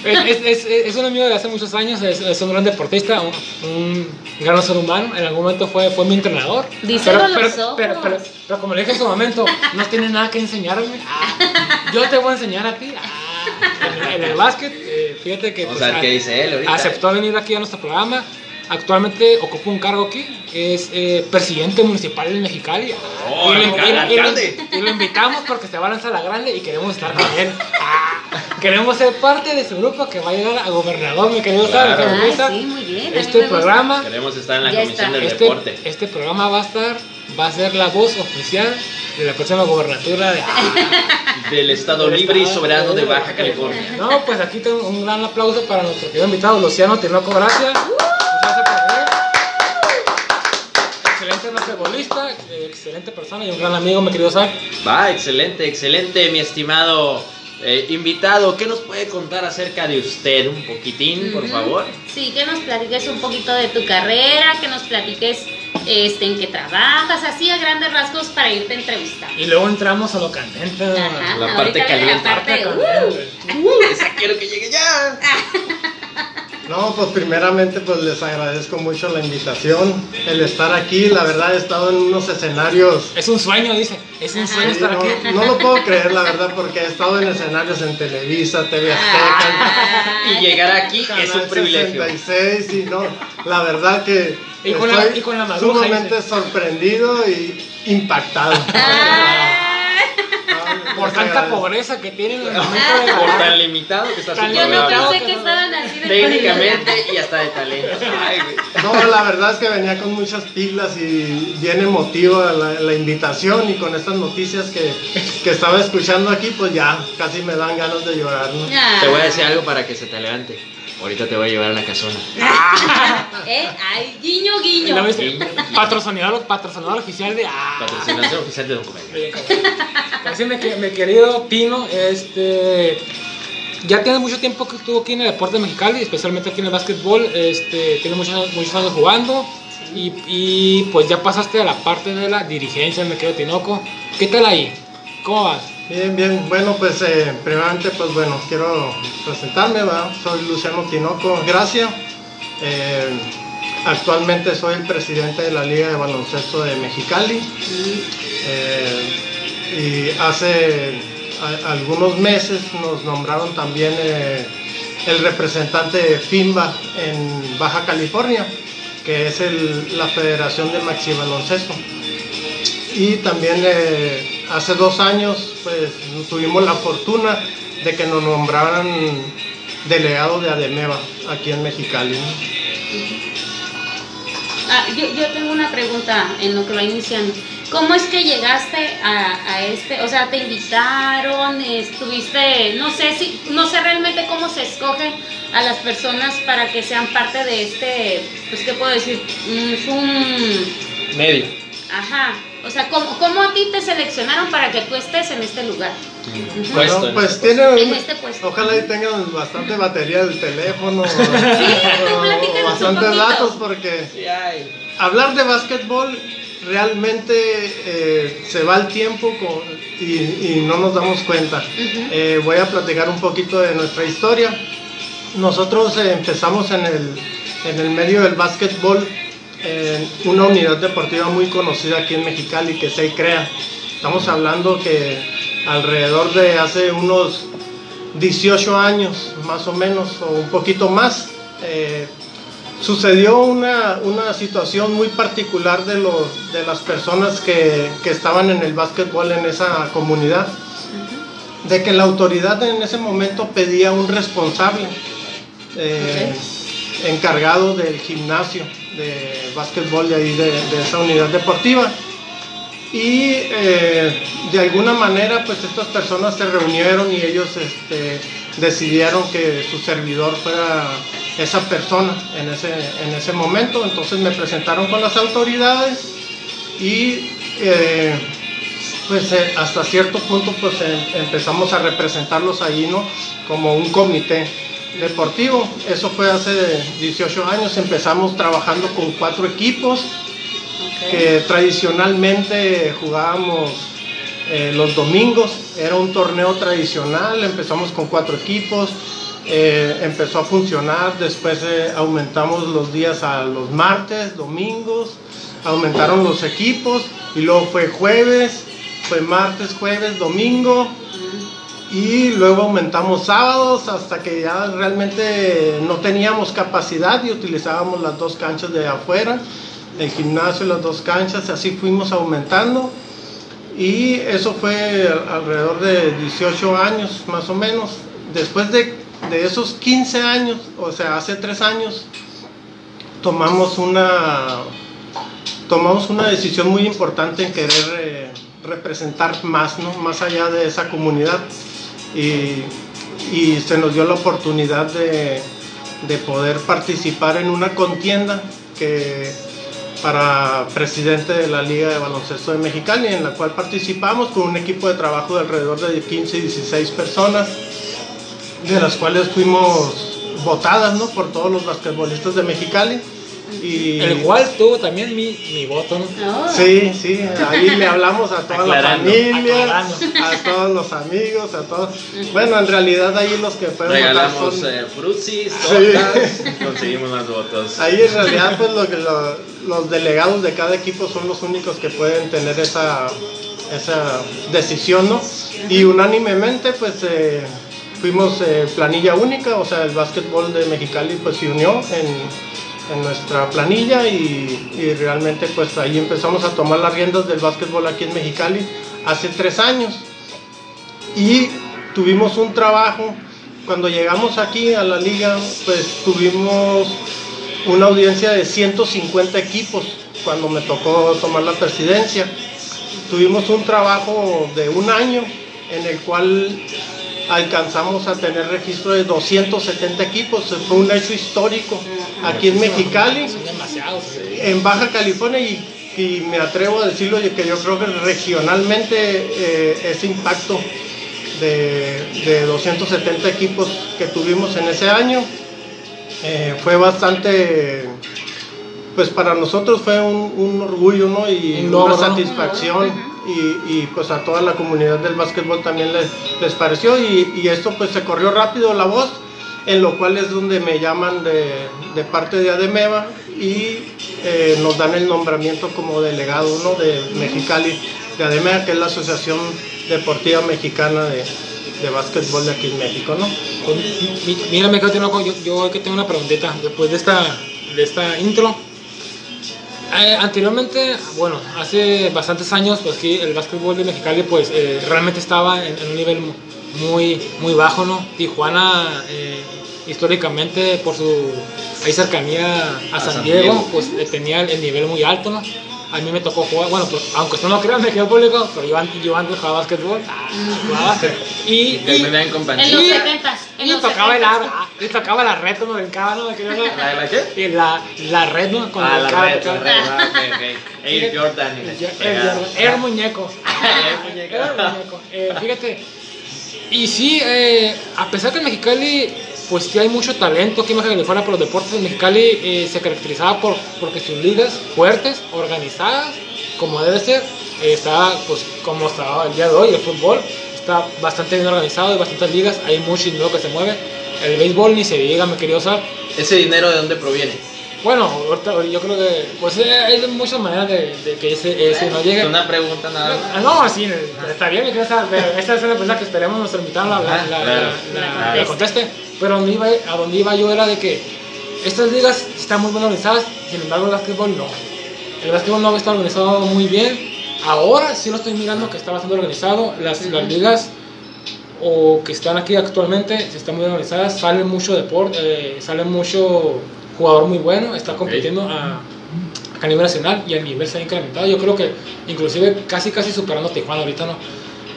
Es, es, es, es un amigo de hace muchos años, es, es un gran deportista, un, un gran ser humano. En algún momento fue, fue mi entrenador. Díselo pero, los pero, pero, pero, pero como le dije en su momento, no tiene nada que enseñarme. Ah, yo te voy a enseñar a ti. Ah, en, el- en el básquet, eh, fíjate que pues, a dice él ahorita. aceptó venir aquí a nuestro programa. Actualmente ocupa un cargo aquí, es eh, presidente municipal de Mexicali. Oh, y, lo, alcalde, y lo- alcalde. y lo invitamos porque se va a lanzar la grande y queremos estar con él. Ah, queremos ser parte de su grupo que va a llegar a gobernador, mi querido Claro. Sara, que me Ay, gusta. sí, muy bien. Este programa, Queremos estar en la Ya comisión del este, deporte. este programa va a estar, va a ser la voz oficial de la próxima gobernatura de. *laughs* Del Estado del Libre y Soberano de Baja California. No, pues aquí tengo un gran aplauso para nuestro querido invitado, Luciano Tinoco, gracias. Gracias por venir. Excelente basquetbolista, excelente persona y un gran amigo, mi querido Zach. Va, excelente, excelente, mi estimado eh, invitado. ¿Qué nos puede contar acerca de usted? Un poquitín, por favor. Sí, que nos platiques un poquito de tu carrera, que nos platiques este, en qué trabajas, así a grandes rasgos para irte a entrevistar. Y luego entramos a lo candente. Ajá, La parte caliente. La parte, Parte uh. Uh, esa quiero que llegue ya. *laughs* No, pues primeramente pues les agradezco mucho la invitación, el estar aquí, la verdad he estado en unos escenarios, Es un sueño, dice. Es un sueño sí, estar no, aquí. no lo puedo creer la verdad porque he estado en escenarios en Televisa, TV Azteca, Y llegar aquí es un privilegio. 66 y no, la verdad que Y con la- y con la maruja, sumamente dice. sorprendido y impactado. Por tanta pobreza que tienen en el momento de Por tan limitado que está Tan yo no pensé que estaban así de Técnicamente y hasta de talento. Ay. No, la verdad es que venía con muchas pilas y bien emotiva la, la invitación y con estas noticias que, que estaba escuchando aquí, pues ya casi me dan ganas de llorar, ¿no? Ah. Te voy a decir algo para que se te levante. Ahorita te voy a llevar a la casona. *laughs* Eh, ay, guiño, guiño. patrocinador, patrocinador oficial de. Ah, Patrocinación oficial de documento. Bien, cabrón. Así, mi, que- mi querido Tino, este. Ya tiene mucho tiempo que estuvo aquí en el deporte mexicali, especialmente aquí en el básquetbol. Este, tiene muchos, muchos años jugando. Y, y, pues ya pasaste a la parte de la dirigencia, mi querido Tinoco. ¿Qué tal ahí? ¿Cómo vas? Bien, bien. Bueno, pues eh, primeramente, pues bueno, quiero presentarme, ¿verdad? Soy Luciano Tinoco Gracia. Eh, actualmente soy el presidente de la Liga de Baloncesto de Mexicali. Eh, y hace algunos meses nos nombraron también eh, el representante de FIMBA en Baja California, que es el- la Federación de Maxi Baloncesto. Y también eh, hace dos años pues tuvimos la fortuna de que nos nombraran delegado de Ademeva aquí en Mexicali. ¿no? Ah, yo, yo tengo una pregunta en lo que va iniciando. ¿Cómo es que llegaste a, a este? O sea, te invitaron, estuviste, no sé si, no sé realmente cómo se escogen a las personas para que sean parte de este, pues qué puedo decir, Mm, es un, Medio. Ajá. O sea, ¿cómo, ¿cómo a ti te seleccionaron para que tú estés en este lugar? Bueno, en pues tiene, En este puesto. ojalá y tengan bastante batería del teléfono, *laughs* o- tú o un bastantes datos porque Sí, hablar de básquetbol realmente eh, se va el tiempo con- y, y no nos damos cuenta. Eh, voy a platicar un poquito de nuestra historia. Nosotros eh, empezamos en el, en el medio del básquetbol en una unidad deportiva muy conocida aquí en Mexicali que se crea. Estamos hablando que alrededor de hace unos 18 años más o menos o un poquito más eh, sucedió una, una situación muy particular de, los, de las personas que, que estaban en el básquetbol en esa comunidad, de que la autoridad en ese momento pedía un responsable eh, encargado del gimnasio de básquetbol de ahí, de, esa unidad deportiva. Y eh, de alguna manera, pues estas personas se reunieron y ellos este, decidieron que su servidor fuera esa persona en ese, en ese momento. Entonces me presentaron con las autoridades y eh, pues eh, hasta cierto punto pues em- empezamos a representarlos ahí, ¿no? Como un comité deportivo. Eso fue hace 18 años. Empezamos trabajando con cuatro equipos que tradicionalmente jugábamos eh, los domingos, era un torneo tradicional, empezamos con cuatro equipos, eh, empezó a funcionar, después eh, aumentamos los días a los martes, domingos, aumentaron los equipos. Y luego fue jueves, fue martes, jueves, domingo y luego aumentamos sábados hasta que ya realmente no teníamos capacidad y utilizábamos las dos canchas de afuera, el gimnasio, las dos canchas, así fuimos aumentando y eso fue alrededor de 18 años más o menos. Después de, de esos 15 años, o sea, hace 3 años, tomamos una, tomamos una decisión muy importante en querer eh, representar más, ¿no? más allá de esa comunidad y, se nos dio la oportunidad de, de poder participar en una contienda que para presidente de la Liga de Baloncesto de Mexicali, en la cual participamos con un equipo de trabajo de alrededor de 15 y 16 personas, de las cuales fuimos votadas ¿no? por todos los basquetbolistas de Mexicali. Y, El cual tuvo también mi, mi voto, ¿no? No. Sí, sí, ahí le hablamos a toda Aclarando, la familia, aclarando. a todos los amigos, a todos. Bueno, en realidad ahí los que fueron votar Regalamos son- eh, Sí. tortas, conseguimos más votos. Ahí en realidad pues lo que lo- los delegados de cada equipo son los únicos que pueden tener esa, esa decisión, ¿no? Y unánimemente pues eh, fuimos eh, planilla única, o sea, el básquetbol de Mexicali pues se unió en, en nuestra planilla y, y realmente pues ahí empezamos a tomar las riendas del básquetbol aquí en Mexicali hace tres años. Y tuvimos un trabajo, cuando llegamos aquí a la liga, pues tuvimos una audiencia de 150 equipos cuando me tocó tomar la presidencia. Tuvimos un trabajo de un año en el cual alcanzamos a tener registro de 270 equipos. Fue un hecho histórico aquí en Mexicali en Baja California y, y me atrevo a decirlo que yo creo que regionalmente eh, ese impacto de, de 270 equipos que tuvimos en ese año eh, fue bastante pues para nosotros fue un, un orgullo ¿no? y Un logro, una ¿no? satisfacción y, pues a toda la comunidad del básquetbol también les, les pareció y, esto pues se corrió rápido la voz en lo cual es donde me llaman de, de parte de Ademeva y eh, nos dan el nombramiento como delegado ¿no? de Mexicali de Ademeva que es la Asociación Deportiva Mexicana de, de Básquetbol de aquí en México ¿no? Mi- Mira, me quedo tinoco, yo, yo que tengo una preguntita después de esta, de esta intro. Eh, anteriormente, bueno, hace bastantes años, pues aquí el básquetbol de Mexicali, pues eh, realmente estaba en, en un nivel mu- muy, muy bajo, ¿no? Tijuana, eh, históricamente, por su ahí cercanía a, San, San Diego, Diego. pues eh, tenía el nivel muy alto, ¿no? A mí me tocó jugar, bueno, pues, aunque usted no crea, me quedo público, pero yo, antes- yo antes jugaba básquetbol, ah, jugaba básquet. Y, y- En los Y- 70 en y los tocaba 70s. el. Ah, Y tocaba la red, me brincaba, ¿no? Me ¿La, la qué? Y la, la red, ¿no? Cuando Ah, la brincaba, red, la tocaba- red, ah. *laughs* Air Jordan y El, *laughs* muñeco. Era muñeco. Eh, fíjate. Y sí, eh, a pesar que Mexicali, pues sí hay mucho talento aquí en Baja California por los deportes, en Mexicali eh, se caracterizaba por porque sus ligas fuertes, organizadas, como debe ser, eh, está pues como está el día de hoy el fútbol, está bastante bien organizado, hay bastantes ligas, hay mucho dinero que se mueve. El béisbol ni se diga, me quería usar. ¿Ese dinero de dónde proviene? Bueno, ahorita yo creo que pues eh, hay muchas maneras de, de que ese, ese no llegue. Es una pregunta nada más. Ah, No, sí, está bien, esa, pero esa es la pregunta que esperemos nuestro invitado la, la, Ah, la- claro, la- la- claro. que la conteste. Pero donde iba, a donde iba yo era de que estas ligas están muy bien organizadas, sin embargo el básquetbol no. El básquetbol no está organizado muy bien. Ahora sí lo estoy mirando que está bastante organizado. Las, las ligas o que están aquí actualmente se están muy organizadas, sale mucho deporte, eh, sale mucho jugador muy bueno, está compitiendo a, a nivel nacional y el nivel se ha incrementado. Yo creo que inclusive casi casi superando a Tijuana ahorita no.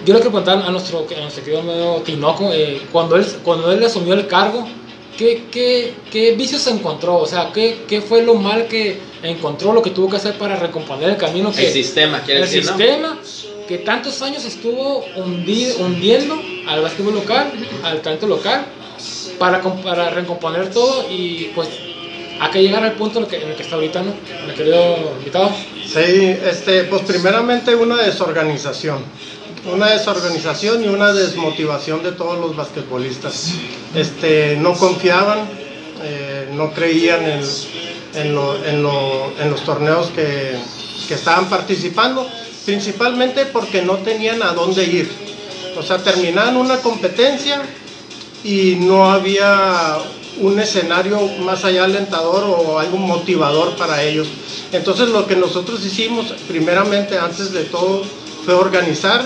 Yo le quiero preguntar a nuestro, a nuestro querido amigo Tinoco, eh, cuando, él, cuando él asumió el cargo, ¿qué, qué, qué vicios se encontró? O sea, ¿qué, ¿qué fue lo mal que encontró, lo que tuvo que hacer para recomponer el camino? Que, El sistema, quiere el decir, ¿no? sistema que tantos años estuvo hundi- hundiendo al básquetbol local, al talento local, para, para recomponer todo y pues a que llegar al punto en el que, está ahorita, ¿no? Mi querido invitado. Sí, este, pues primeramente una desorganización. Una desorganización y una desmotivación de todos los basquetbolistas. Este, no confiaban, eh, no creían en, en, lo- en lo- en los torneos que estaban participando, principalmente porque no tenían a dónde ir. O sea, terminaban una competencia y no había un escenario más allá alentador o algo motivador para ellos. Entonces lo que nosotros hicimos primeramente antes de todo fue organizar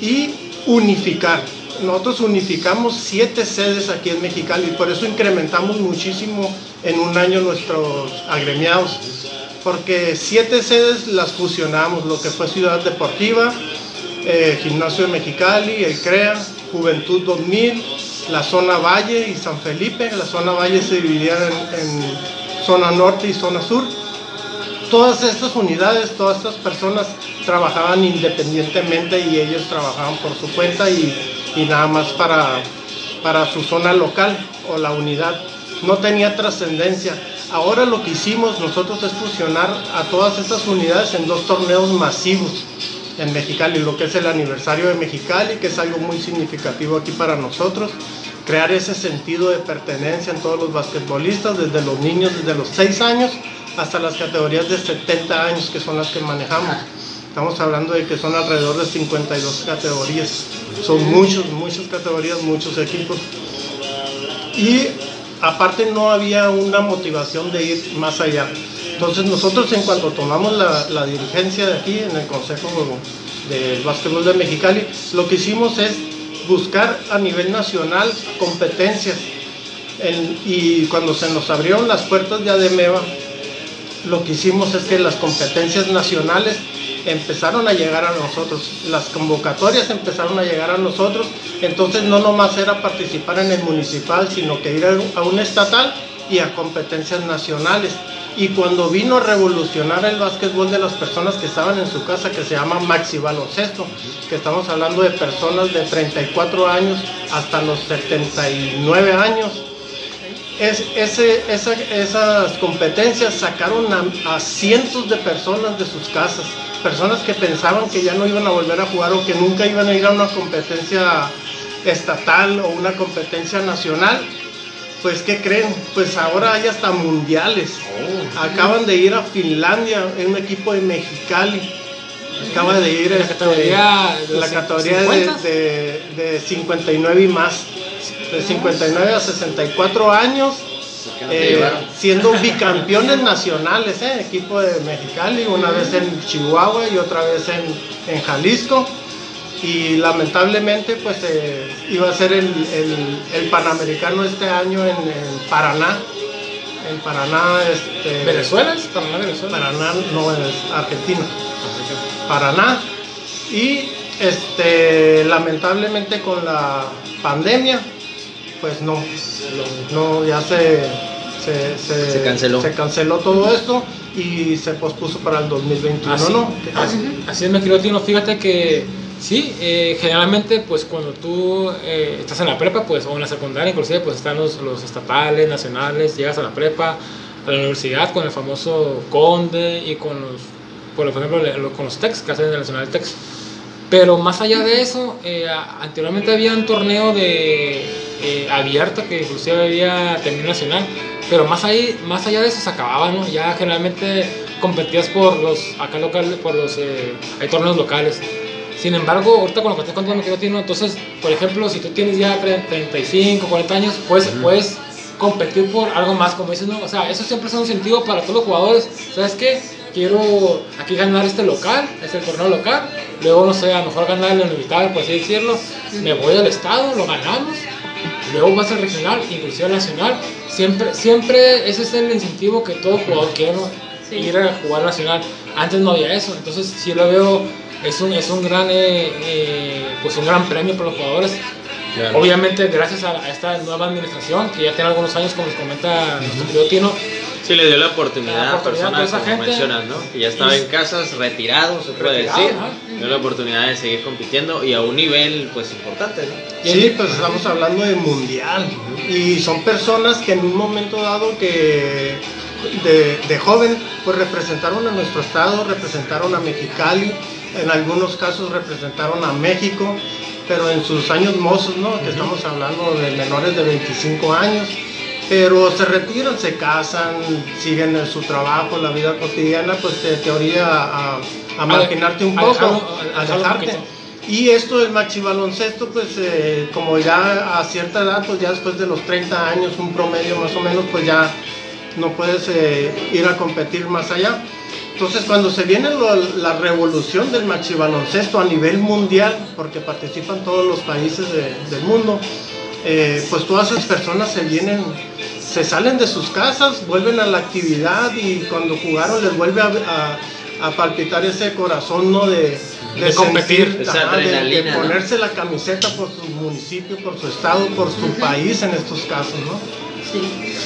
y unificar. Nosotros unificamos siete sedes aquí en Mexicali y por eso incrementamos muchísimo en un año nuestros agremiados, porque siete sedes las fusionamos, lo que fue Ciudad Deportiva, eh, Gimnasio de Mexicali, el CREA, Juventud 2000, la zona Valle y San Felipe. La zona Valle se dividía en, en zona norte y zona sur. Todas estas unidades, todas estas personas trabajaban independientemente y ellos trabajaban por su cuenta y, y nada más para, para su zona local o la unidad. No tenía trascendencia. Ahora lo que hicimos nosotros es fusionar a todas estas unidades en dos torneos masivos en Mexicali, lo que es el aniversario de Mexicali, que es algo muy significativo aquí para nosotros, crear ese sentido de pertenencia en todos los basquetbolistas, desde los niños, desde los 6 años hasta las categorías de 70 años, que son las que manejamos. Estamos hablando de que son alrededor de 52 categorías. Son muchos, muchas categorías, muchos equipos. Y aparte no había una motivación de ir más allá. Entonces nosotros en cuanto tomamos la, dirigencia de aquí en el Consejo de Básquetbol de Mexicali, lo que hicimos es buscar a nivel nacional competencias. En- y cuando se nos abrieron las puertas de ADEMEVA, lo que hicimos es que las competencias nacionales empezaron a llegar a nosotros, las convocatorias empezaron a llegar a nosotros, entonces no nomás era participar en el municipal, sino que ir a un estatal y a competencias nacionales. Y cuando vino a revolucionar el básquetbol de las personas que estaban en su casa, que se llama Maxi Baloncesto, que estamos hablando de personas de 34 años hasta los 79 años, es, ese, esa- esas competencias sacaron a, a cientos de personas de sus casas, personas que pensaban que ya no iban a volver a jugar o que nunca iban a ir a una competencia estatal o una competencia nacional. Pues, ¿qué creen? Pues ahora hay hasta mundiales. Acaban de ir a Finlandia, en un equipo de Mexicali. Acaba de ir La este, categoría de la categoría de, 50. de- de 59 y más. De 59 a 64 años. ¿Qué no te eh, siendo *laughs* bicampeones nacionales, ¿eh? equipo de Mexicali, una vez en Chihuahua y otra vez en, en Jalisco. Y lamentablemente, pues eh, iba a ser el, el- el Panamericano este año en, en Paraná. En Paraná, este, ¿Venezuela? ¿Es Paraná, Venezuela? Paraná, no es Argentina. Paraná. Y este, lamentablemente con la pandemia, pues no, no, ya se, se, Se canceló. se canceló todo esto y se pospuso para el 2021, Así, ¿no? así, así es, mi querido Tino. Fíjate que sí, eh, generalmente, pues cuando tú eh, estás en la prepa, pues, o en la secundaria, inclusive, pues están los, los estatales, nacionales, llegas a la prepa, a la universidad con el famoso Conde y con los, por ejemplo, con los TEX, que hacen el Nacional TEX. Pero más allá de eso, eh, anteriormente había un torneo de eh, abierto que inclusive había terminado nacional, pero más ahí, más allá de eso se acababa, ¿no? Ya generalmente competías por los acá locales, por los eh, hay torneos locales. Sin embargo, ahorita con lo que estás contando, me quedo Tino, entonces, por ejemplo, si tú tienes ya tre- 35, 40 años, pues puedes competir por algo más, como dices, ¿no? O sea, eso siempre es un incentivo para todos los jugadores. ¿Sabes qué? Quiero aquí ganar este local, este torneo local, luego, no sé, a lo mejor ganar el universitario, por así decirlo, me voy al estado, lo ganamos, luego vas al regional, inclusive al nacional. Siempre, siempre ese es el incentivo que todo jugador quiere, ¿no? Sí. ir a jugar nacional. Antes no había eso, entonces sí lo veo, es un, es un gran, eh, eh, pues un gran premio para los jugadores. Claro. Obviamente gracias a, a esta nueva administración, que ya tiene algunos años, como nos comenta nuestro querido Tino, Sí, le dio la oportunidad, La oportunidad a personas, como gente. mencionas, ¿no? Que ya estaba en casas, retirado, se puede Retirado, decir. ajá. Dio la oportunidad de seguir compitiendo y a un nivel, pues, importante, ¿no? Sí, pues estamos hablando de mundial. Y son personas que en un momento dado que de, de joven, pues representaron a nuestro estado, representaron a Mexicali, en algunos casos representaron a México, pero en sus años mozos, ¿no? Que estamos hablando de menores de 25 años. Pero se retiran, se casan, siguen en su trabajo, la vida cotidiana, pues te, te orilla a, a marginarte un a poco, a a un dejarte. Y esto del machibaloncesto, pues eh, como ya a cierta edad, pues ya después de los 30 años, un promedio más o menos, pues ya no puedes eh, ir a competir más allá. Entonces cuando se viene lo- la revolución del machibaloncesto a nivel mundial, porque participan todos los países de- del mundo, eh, pues todas esas personas se vienen, se salen de sus casas, vuelven a la actividad y cuando jugaron les vuelve a, a- a palpitar ese corazón ¿no? de, De competir. sentir, ajá, de- de, ponerse la camiseta por su municipio, por su estado, por su país en estos casos, ¿no?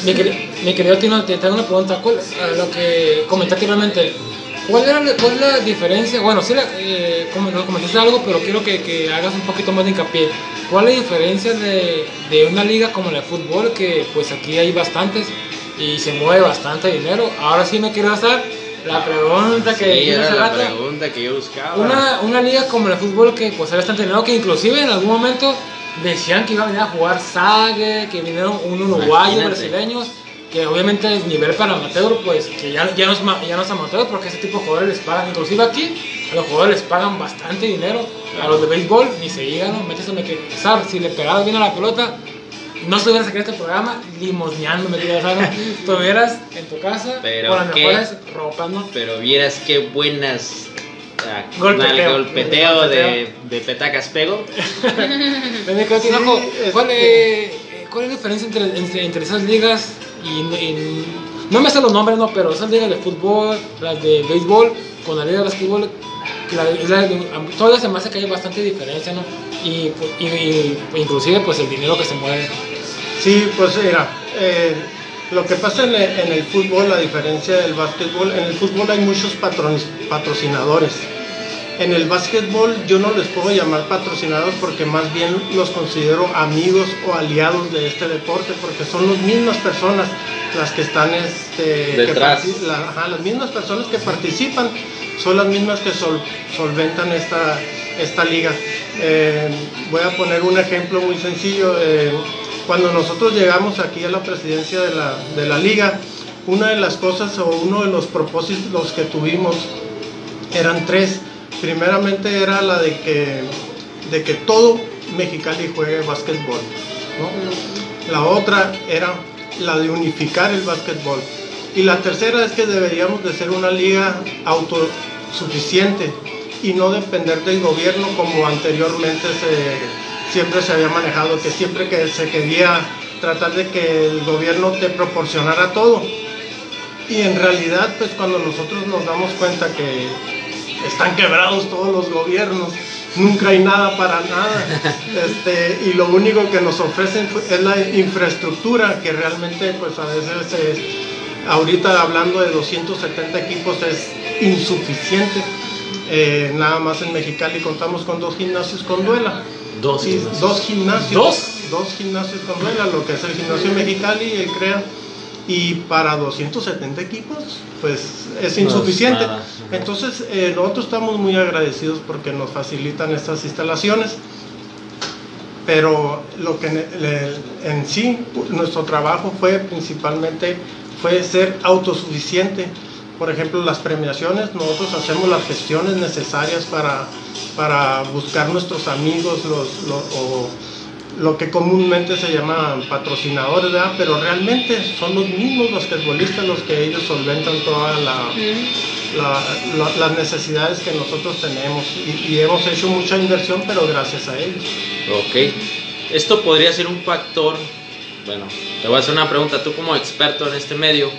Mi, queri- mi querido Tino, te tengo una pregunta. ¿Cuál, a lo que comenté anteriormente, ¿cuál, era, la- cuál es la diferencia? Bueno, sí, la, eh, como nos comentaste algo, pero quiero que, que hagas un poquito más de hincapié. ¿Cuál es la diferencia de, de una liga como la de fútbol, que pues aquí hay bastantes y se mueve bastante dinero? Ahora sí me quiero hacer la pregunta que Sí, era la pregunta que yo buscaba. Una, una liga como el fútbol que pues hay bastante dinero, que inclusive en algún momento decían que iba a venir a jugar Sague, que vinieron un uruguayo, Imagínate. brasileños, que obviamente el nivel para amateur, pues que ya, ya, no es, ya no es amateur porque ese tipo de jugadores les pagan, inclusive aquí a los jugadores les pagan bastante dinero, a los de béisbol ni se diga, ¿no? Metes donde que, ¿sabes? Si le pegabas bien a la pelota, no estuvieras aquí en este programa limosneando, me quedas, ¿no? *laughs* Estuvieras en tu casa Pero con las qué- mejores ropas, ¿no? Pero vieras qué buenas. Ah, Golpeteo. al golpeteo de, de petacas pego. *laughs* Sí, ¿cuál, es, ¿cuál es la diferencia entre, entre, entre esas ligas y, y- no me sé los nombres, no, pero esas ligas de fútbol, las de béisbol, con la liga de básquetbol, la, la, todas se me hace que hay bastante diferencia, ¿no? Y, y, y- inclusive pues el dinero que se mueve. Sí, pues mira, eh, lo que pasa en el, en el fútbol, a diferencia del básquetbol, en el fútbol hay muchos patrocinadores. En el básquetbol yo no les puedo llamar patrocinadores porque más bien los considero amigos o aliados de este deporte porque son las mismas personas las que están este, Detrás. parti- la- ajá, las mismas personas que participan son las mismas que sol- solventan esta, esta liga. Eh, voy a poner un ejemplo muy sencillo. eh, cuando nosotros llegamos aquí a la presidencia de la, de la liga, una de las cosas o uno de los propósitos que tuvimos eran tres. Primeramente era la de que, de que todo Mexicali juegue básquetbol. La otra era la de unificar el básquetbol. Y la tercera es que deberíamos de ser una liga autosuficiente y no depender del gobierno como anteriormente siempre se había manejado, que siempre que se quería tratar de que el gobierno te proporcionara todo. Y en realidad, pues cuando nosotros nos damos cuenta que están quebrados todos los gobiernos, nunca hay nada para nada. *laughs* Este, y lo único que nos ofrecen es la infraestructura, que realmente pues a veces es, ahorita hablando de 270 equipos es insuficiente. Eh, nada más en Mexicali contamos con dos gimnasios con duela. Dos Y gimnasios. Dos gimnasios. ¿Dos? Dos gimnasios con duela, lo que es el gimnasio Mexicali y el CREA. Y para 270 equipos, pues es insuficiente. nada. Entonces, eh, nosotros estamos muy agradecidos porque nos facilitan estas instalaciones. Pero lo que en sí, nuestro trabajo fue principalmente fue ser autosuficiente. Por ejemplo, las premiaciones, nosotros hacemos las gestiones necesarias para, para buscar nuestros amigos, los, lo- o lo que comúnmente se llaman patrocinadores, ¿verdad? pero realmente son los mismos basquetbolistas los que ellos solventan toda la, la- la- las necesidades que nosotros tenemos y, y hemos hecho mucha inversión, pero gracias a ellos. Ok. Esto podría ser un factor. Bueno, te voy a hacer una pregunta. Tú, como experto en este medio,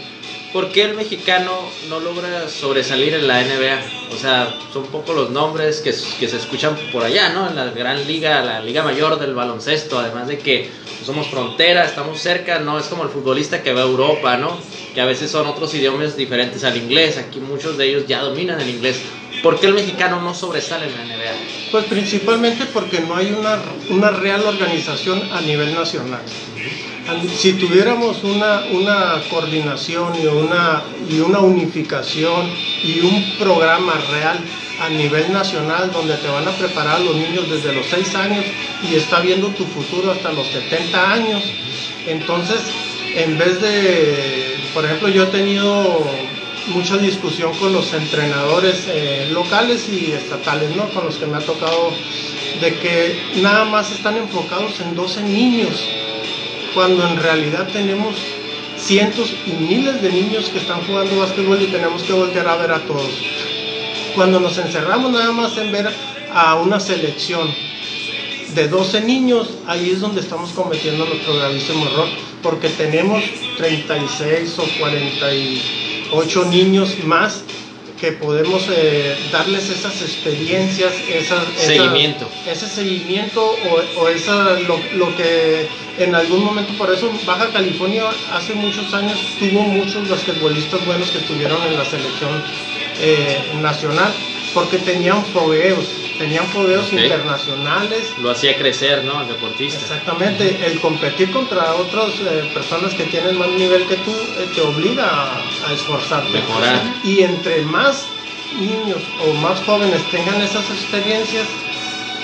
¿por qué el mexicano no logra sobresalir en la NBA? O sea, son pocos los nombres que, que se escuchan por allá, ¿no? En la gran liga, la liga mayor del baloncesto. Además de que somos frontera, estamos cerca, no es como el futbolista que va a Europa, ¿no? Que a veces son otros idiomas diferentes al inglés. Aquí muchos de ellos ya dominan el inglés. ¿Por qué el mexicano no sobresale en la NBA? Pues principalmente porque no hay una, una real organización a nivel nacional. Si tuviéramos una, una coordinación y una, y una unificación y un programa real a nivel nacional donde te van a preparar los niños desde los 6 años y está viendo tu futuro hasta los 70 años, entonces en vez de, por ejemplo, yo he tenido mucha discusión con los entrenadores eh, locales y estatales, ¿no? Con los que me ha tocado de que nada más están enfocados en 12 niños, cuando en realidad tenemos cientos y miles de niños que están jugando básquetbol y tenemos que voltear a ver a todos. Cuando nos encerramos nada más en ver a una selección de 12 niños, ahí es donde estamos cometiendo nuestro gravísimo error, porque tenemos 36 o 48 niños más que podemos eh, darles esas experiencias, esas, Seguimiento. ese seguimiento o, o esa, lo, lo que en algún momento, por eso Baja California hace muchos años tuvo muchos basquetbolistas buenos que estuvieron en la selección eh, nacional, porque tenían fogueos, tenían fogueos internacionales. Lo hacía crecer, ¿no? El deportista. Exactamente, el competir contra otras eh, personas que tienen más nivel que tú eh, te obliga a, a esforzarte. Mejorar. Y entre más niños o más jóvenes tengan esas experiencias,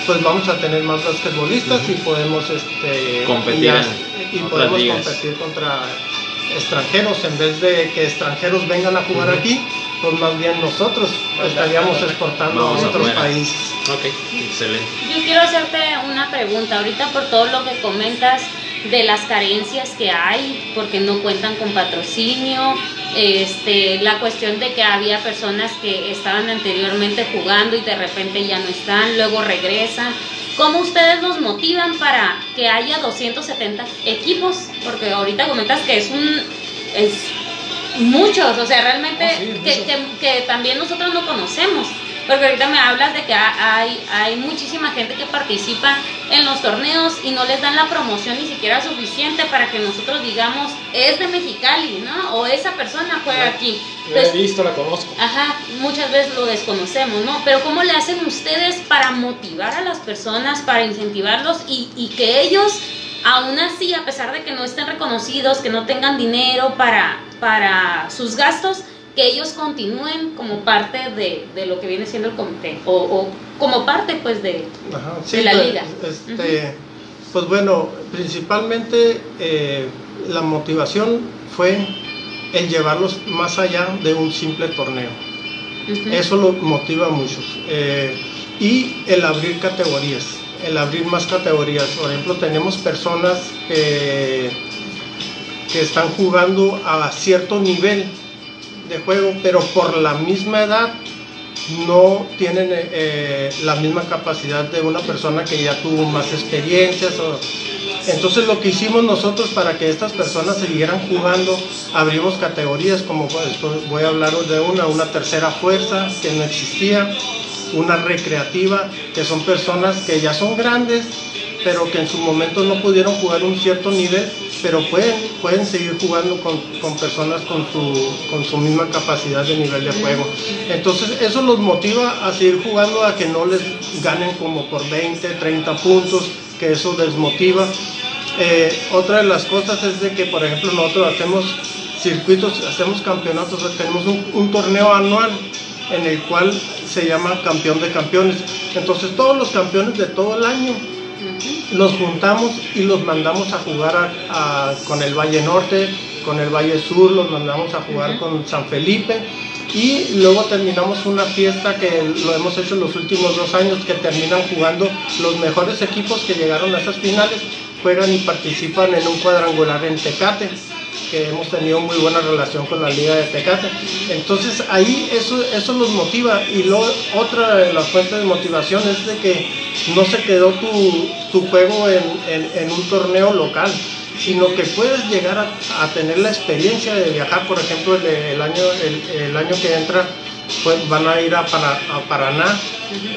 pues vamos a tener más basquetbolistas y podemos este, Competir y, en podemos ligas. competir contra extranjeros en vez de que extranjeros vengan a jugar aquí, pues más bien nosotros estaríamos exportando Vamos a otros afuera. países. Ok, excelente. Yo quiero hacerte una pregunta ahorita por todo lo que comentas de las carencias que hay, porque no cuentan con patrocinio, este, la cuestión de que había personas que estaban anteriormente jugando y de repente ya no están, luego regresan. ¿Cómo ustedes los motivan para que haya 270 equipos? Porque ahorita comentas que es un es muchos, o sea, realmente Oh, sí, que, que- que también nosotros no conocemos. Porque ahorita me hablas de que ha- hay, hay muchísima gente que participa en los torneos y no les dan la promoción ni siquiera suficiente para que nosotros digamos, es de Mexicali, ¿no? O esa persona juega aquí. La he Entonces, visto, la conozco. Ajá, muchas veces lo desconocemos, ¿no? Pero ¿cómo le hacen ustedes para motivar a las personas, para incentivarlos y, y que ellos, aún así, a pesar de que no estén reconocidos, que no tengan dinero para, para sus gastos, que ellos continúen como parte de, de lo que viene siendo el comité o, o como parte pues de... Ajá, de la pues, liga. Este, Pues bueno, principalmente eh, la motivación fue el llevarlos más allá de un simple torneo. Eso lo motiva a muchos. Eh, y el abrir categorías, el abrir más categorías. Por ejemplo, tenemos personas que, que están jugando a cierto nivel de juego, pero por la misma edad no tienen eh, la misma capacidad de una persona que ya tuvo más experiencias. entonces lo que hicimos nosotros para que estas personas siguieran jugando, abrimos categorías como pues, voy a hablar de una, una tercera fuerza que no existía, una recreativa, que son personas que ya son grandes, pero que en su momento no pudieron jugar un cierto nivel, pero pueden, pueden seguir jugando con, con personas con su, con su misma capacidad de nivel de juego. Entonces eso los motiva a seguir jugando, a que no les ganen como por 20, 30 puntos, que eso desmotiva. Eh, otra de las cosas es de que, por ejemplo, nosotros hacemos circuitos, hacemos campeonatos, tenemos un, un torneo anual en el cual se llama campeón de campeones. Entonces todos los campeones de todo el año los juntamos y los mandamos a jugar a- a- con el Valle Norte, con el Valle Sur, los mandamos a jugar con San Felipe. Y luego terminamos una fiesta que lo hemos hecho en los últimos dos años, que terminan jugando los mejores equipos que llegaron a esas finales, juegan y participan en un cuadrangular en Tecate que hemos tenido muy buena relación con la liga de Tecate. Entonces ahí eso, eso los motiva y luego otra de las fuentes de motivación es de que no se quedó tu, tu juego en, en- en un torneo local, sino que puedes llegar a, a tener la experiencia de viajar, por ejemplo, el, el año, el, el año que entra pues, van a ir a Paraná.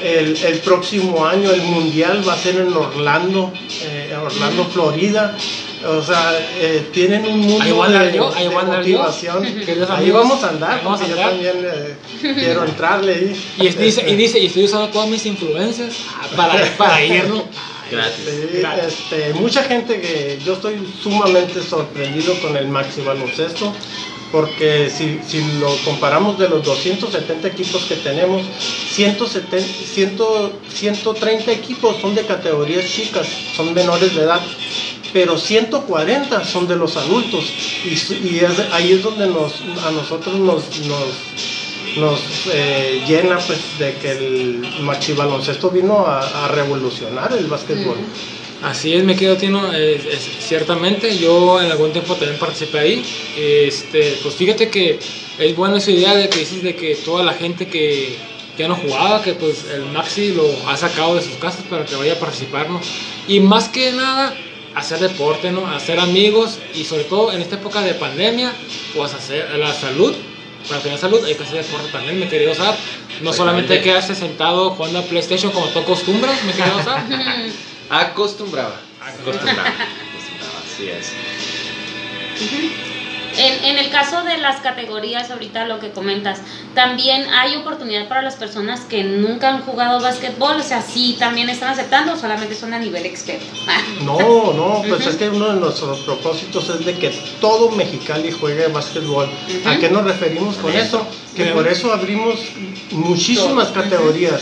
El, el próximo año el mundial va a ser en Orlando, eh, Orlando, Florida. O sea, eh, tienen un mundo Ahí voy a andar de, yo, ahí de voy a andar yo. motivación. *laughs* Queridos Ahí amigos, vamos a andar, vamos a yo también eh, quiero entrarle ahí. *laughs* Y, es- dice, y dice, y estoy usando todas mis influencias para, para ir, ¿no? Gratis. Sí, Gracias. este, mucha gente que yo estoy sumamente sorprendido con el Maxi Baloncesto, porque si, si lo comparamos de los 270 equipos que tenemos, 170, 100 130 equipos son de categorías chicas, son menores de edad, pero 140 son de los adultos, y, y es- ahí es donde nos, a nosotros nos, nos, nos eh, llena pues, de que el Maxi Baloncesto vino a, a revolucionar el básquetbol. Así es, me quedo Tino, es- ciertamente yo en algún tiempo también participé ahí. Este, pues fíjate que es buena esa idea de que dices de que toda la gente que ya no jugaba, que pues el Maxi lo ha sacado de sus casas para que vaya a participar, ¿no? Y más que nada, hacer deporte, ¿no? Hacer amigos y sobre todo en esta época de pandemia, pues hacer la salud. Para tener salud hay que hacer deporte también, me querido Osar. No solamente quedarse sentado jugando a PlayStation como tú acostumbras, me querido Osar. *laughs* Acostumbraba. Acostumbraba. Acostumbraba, así es. En, en el caso de las categorías, ahorita lo que comentas, también hay oportunidad para las personas que nunca han jugado básquetbol, o sea, sí también están aceptando o solamente son a nivel experto. *laughs* No, no, pues es que uno de nuestros propósitos es de que todo Mexicali juegue básquetbol. ¿A qué nos referimos con eso? Que por eso abrimos muchísimas categorías.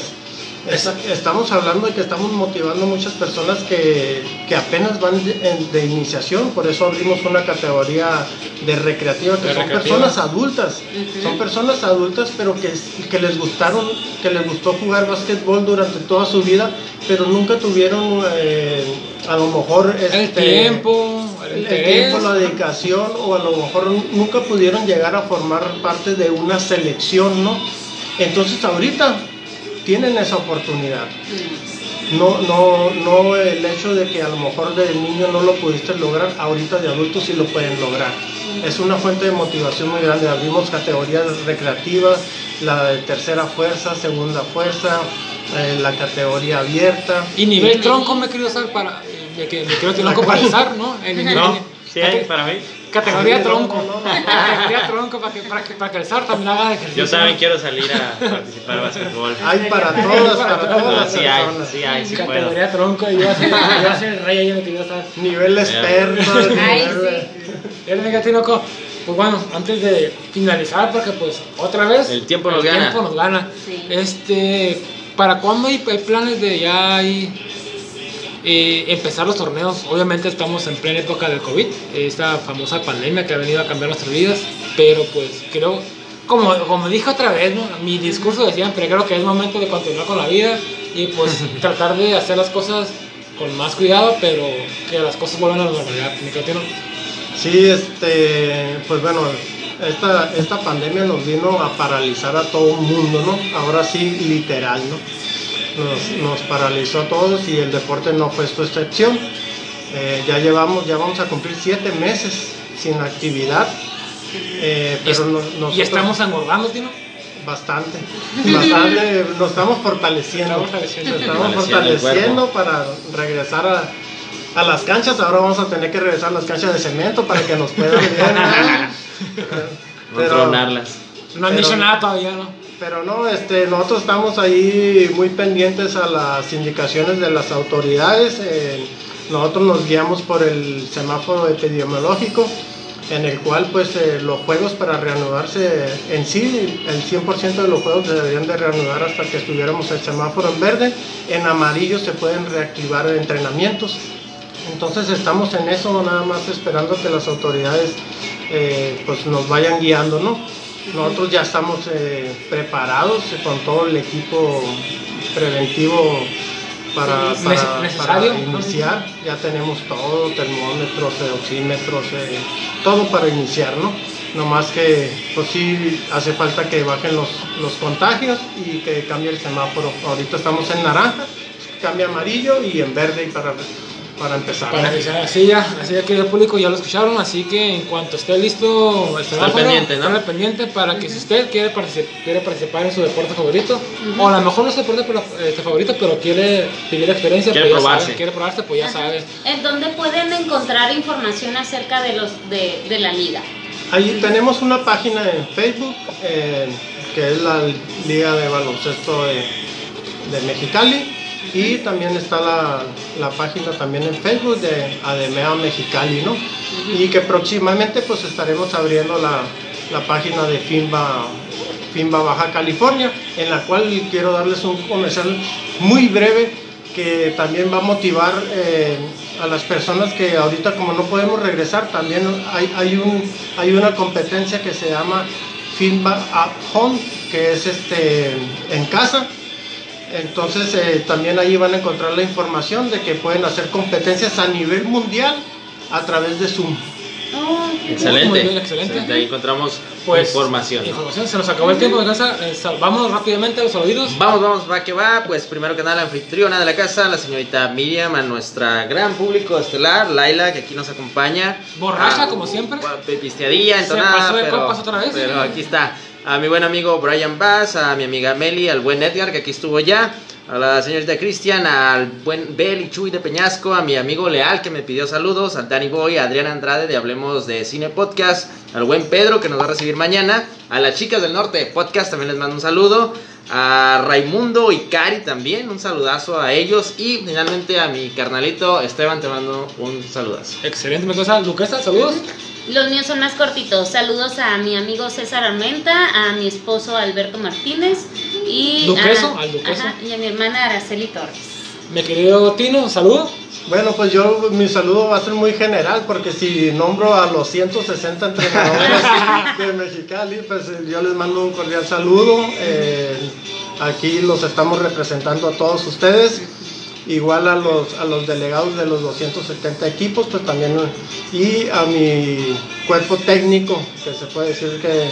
Esta- Estamos hablando de que estamos motivando muchas personas que, que apenas van de, de iniciación, por eso abrimos una categoría de recreativa, que De son recreativa. personas adultas, Ujú. son personas adultas pero que, que les gustaron, que les gustó jugar básquetbol durante toda su vida, pero nunca tuvieron eh, a lo mejor El este, tiempo, el, el tiempo, la dedicación o a lo mejor nunca pudieron llegar a formar parte de una selección, ¿no? Entonces ahorita tienen esa oportunidad. No, no, no el hecho de que a lo mejor de niño no lo pudiste lograr, ahorita de adultos sí lo pueden lograr. Es una fuente de motivación muy grande. Abrimos categorías recreativas, la de tercera fuerza, segunda fuerza, eh, la categoría abierta. Y nivel tronco me quiero usar para. Me, quiero tronco para usar, ¿no? *laughs* *laughs* El No, sí para mí. Categoría Sí, tronco. Categoría tronco para que, para que, para que el SAR también haga ejercicio. Yo también quiero salir a participar en básquetbol. Hay para todas, para todas No, las sí hay, sí sí puedo. Categoría tronco y yo voy a ser, yo a ser el rey ahí en el que yo estar. Nivel experto. Ay, nivel- Ya le Tinoco. Pues bueno, antes de finalizar, porque pues otra vez El tiempo nos el gana. tiempo nos gana. Sí. Este, ¿para cuándo hay, hay planes de ya hay, eh, empezar los torneos? Obviamente estamos en plena época del COVID, esta famosa pandemia que ha venido a cambiar nuestras vidas, pero pues creo, como, como dije otra vez, ¿no? mi discurso de siempre, creo que es momento de continuar con la vida y pues *laughs* tratar de hacer las cosas con más cuidado, pero que las cosas vuelvan a la normalidad. Sí, este, pues bueno, esta, esta pandemia nos vino a paralizar a todo el mundo, ¿no? Ahora sí, literal, ¿no? Nos, nos paralizó a todos y el deporte no fue su excepción. Eh, ya llevamos, ya vamos a cumplir siete meses sin actividad. eh, pero Y- no- Y nosotros- estamos engordando, Tino. Bastante, *laughs* bastante, nos estamos fortaleciendo. Estamos fortaleciendo. Nos estamos Fortaleciendo para regresar a, a las canchas. Ahora vamos a tener que regresar a las canchas de cemento para que nos puedan ver. No *laughs* tronarlas. No han Pero- dicho nada todavía, ¿no? Pero no, este, nosotros estamos ahí muy pendientes a las indicaciones de las autoridades. eh, nosotros nos guiamos por el semáforo epidemiológico, en el cual pues eh, los juegos para reanudarse en sí, el 100% de los juegos deberían de reanudar hasta que estuviéramos el semáforo en verde. En amarillo se pueden reactivar entrenamientos. Entonces estamos en eso, nada más esperando que las autoridades eh, pues nos vayan guiando, ¿no? Nosotros ya estamos eh, preparados con todo el equipo preventivo para, iniciar. Ya tenemos todo, termómetros, eh, oxímetros, eh, todo para iniciar, ¿no? No más que, pues sí, hace falta que bajen los, los contagios y que cambie el semáforo. Ahorita estamos en naranja, cambia amarillo y en verde y para, para empezar. Para así ya, así ya que el público ya lo escucharon, así que en cuanto esté listo el semáforo, pendiente, ¿no? pendiente para que si usted quiere, particip- quiere participar en su deporte favorito, o a lo mejor no es su deporte pero- este, favorito, pero quiere vivir la experiencia, Quiere pues ya probarse. sabe, quiere probarse, pues ya sabe. ¿En dónde pueden encontrar información acerca de los de, de la liga? Ahí tenemos una página en Facebook, eh, que es la Liga de Baloncesto de, de Mexicali. Y también está la, la página también en Facebook de ADEMEA Mexicali, ¿no? Y que próximamente pues estaremos abriendo la, la página de FIMBA, FIMBA Baja California, en la cual quiero darles un comercial muy breve que también va a motivar eh, a las personas que ahorita como no podemos regresar, también hay, hay, un, hay una competencia que se llama FIMBA at Home, que es este, en casa. Entonces eh, también ahí van a encontrar la información de que pueden hacer competencias a nivel mundial a través de Zoom. Excelente. Muy bien, excelente. De ahí encontramos Pues, información. ¿no? información. Se nos acabó el tiempo de casa, eh, vamos rápidamente a los saluditos. Vamos, vamos, va que va. Pues primero que nada, la anfitriona de la casa, la señorita Miriam, a nuestra gran público estelar, Laila, que aquí nos acompaña. Borracha, Ah, como siempre. Pisteadilla, Se entonada, pasó de pero, copas otra vez. pero aquí está. A mi buen amigo Brian Bass, a mi amiga Meli, al buen Edgar, que aquí estuvo ya. A la señorita Cristian, al buen Bel y Chuy de Peñasco, a mi amigo Leal que me pidió saludos, al Danny Boy, a Adrián Andrade de Hablemos de Cine Podcast, al buen Pedro que nos va a recibir mañana, a las chicas del norte Podcast también les mando un saludo, a Raimundo y Cari también, un saludazo a ellos y finalmente a mi carnalito Esteban te mando un saludazo. Excelente, cosa. Luquesa, saludos. Los míos son más cortitos. Saludos a mi amigo César Armenta, a mi esposo Alberto Martínez y, Duqueso, a, al Duqueso. ajá, y a mi hermana Araceli Torres. Mi querido Tino, saludos. Bueno, pues yo mi saludo va a ser muy general porque si nombro a los 160 entrenadores *laughs* de Mexicali, pues eh, yo les mando un cordial saludo. Eh, aquí los estamos representando a todos ustedes. Igual a los, a los delegados de los 270 equipos, pues también, y a mi cuerpo técnico, que se puede decir que,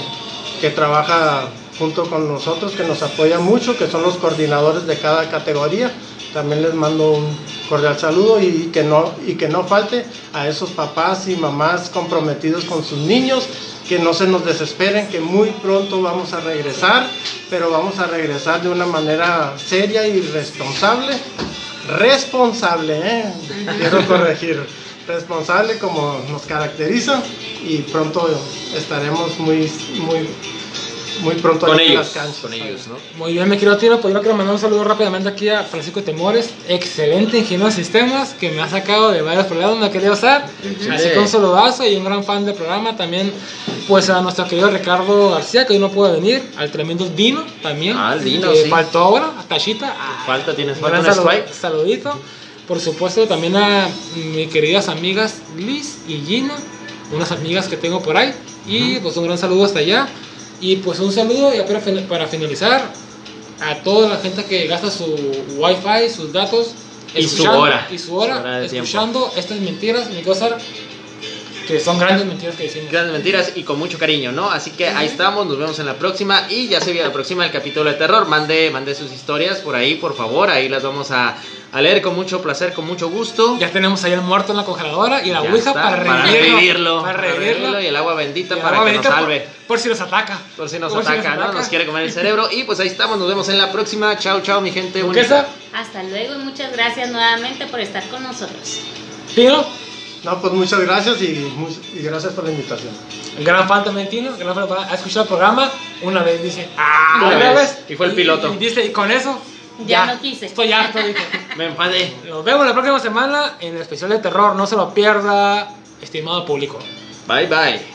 que trabaja junto con nosotros, que nos apoya mucho, que son los coordinadores de cada categoría. También les mando un cordial saludo y que no, y que no falte a esos papás y mamás comprometidos con sus niños, que no se nos desesperen, que muy pronto vamos a regresar, pero vamos a regresar de una manera seria y responsable. Responsable, ¿eh? quiero corregir. Responsable como nos caracteriza y pronto estaremos muy, muy, muy pronto Con ellos, las canchas. con ellos, ¿no? Muy bien, mi querido Tino, pues yo quiero mandar un saludo rápidamente aquí a Francisco Temores, excelente ingeniero de sistemas, que me ha sacado de varios problemas, me ha querido usar, así que un saludazo y un gran fan del programa, también pues a nuestro querido Ricardo García, que hoy no puede venir, al tremendo Dino también, Ah, el Dino, que sí. faltó ahora, a Tachita, ah, Falta, tienes un falta gran un saludo- saludito, por supuesto también a mis queridas amigas Liz y Gina, unas amigas que tengo por ahí, y pues un gran saludo hasta allá. Y pues un saludo ya para, fin- para finalizar a toda la gente que gasta su wifi, sus datos Y su hora. y su hora, Su hora de tiempo. escuchando estas mentiras, mi cosa. Que son grandes mentiras que decimos. Grandes mentiras y con mucho cariño, ¿no? Así que ahí estamos, nos vemos en la próxima y ya se viene la próxima el capítulo de terror. Mande, mande sus historias por ahí, por favor, ahí las vamos a, a leer con mucho placer, con mucho gusto. Ya tenemos ahí el muerto en la congeladora y la Ya ouija está, para revivirlo. revivirlo, Para para revivirlo. y el agua bendita el para agua que bendita nos salve. Por, si nos ataca. Por si nos Por si ataca, ¿no? Nos quiere comer el cerebro. Y pues ahí estamos, nos vemos en la próxima. Chao, chao, mi gente. Hasta luego y muchas gracias nuevamente por estar con nosotros. Tino, No, pues muchas gracias y, y gracias por la invitación. el gran fan también gran fan ha escuchado el programa una vez, dice, ah, Una una vez, vez. y fue el piloto. Y, dice, y con eso, Ya no quise. Estoy harto, dice. *laughs* Me enfadé. Nos vemos la próxima semana en el especial de terror, no se lo pierda, estimado público. Bye, bye.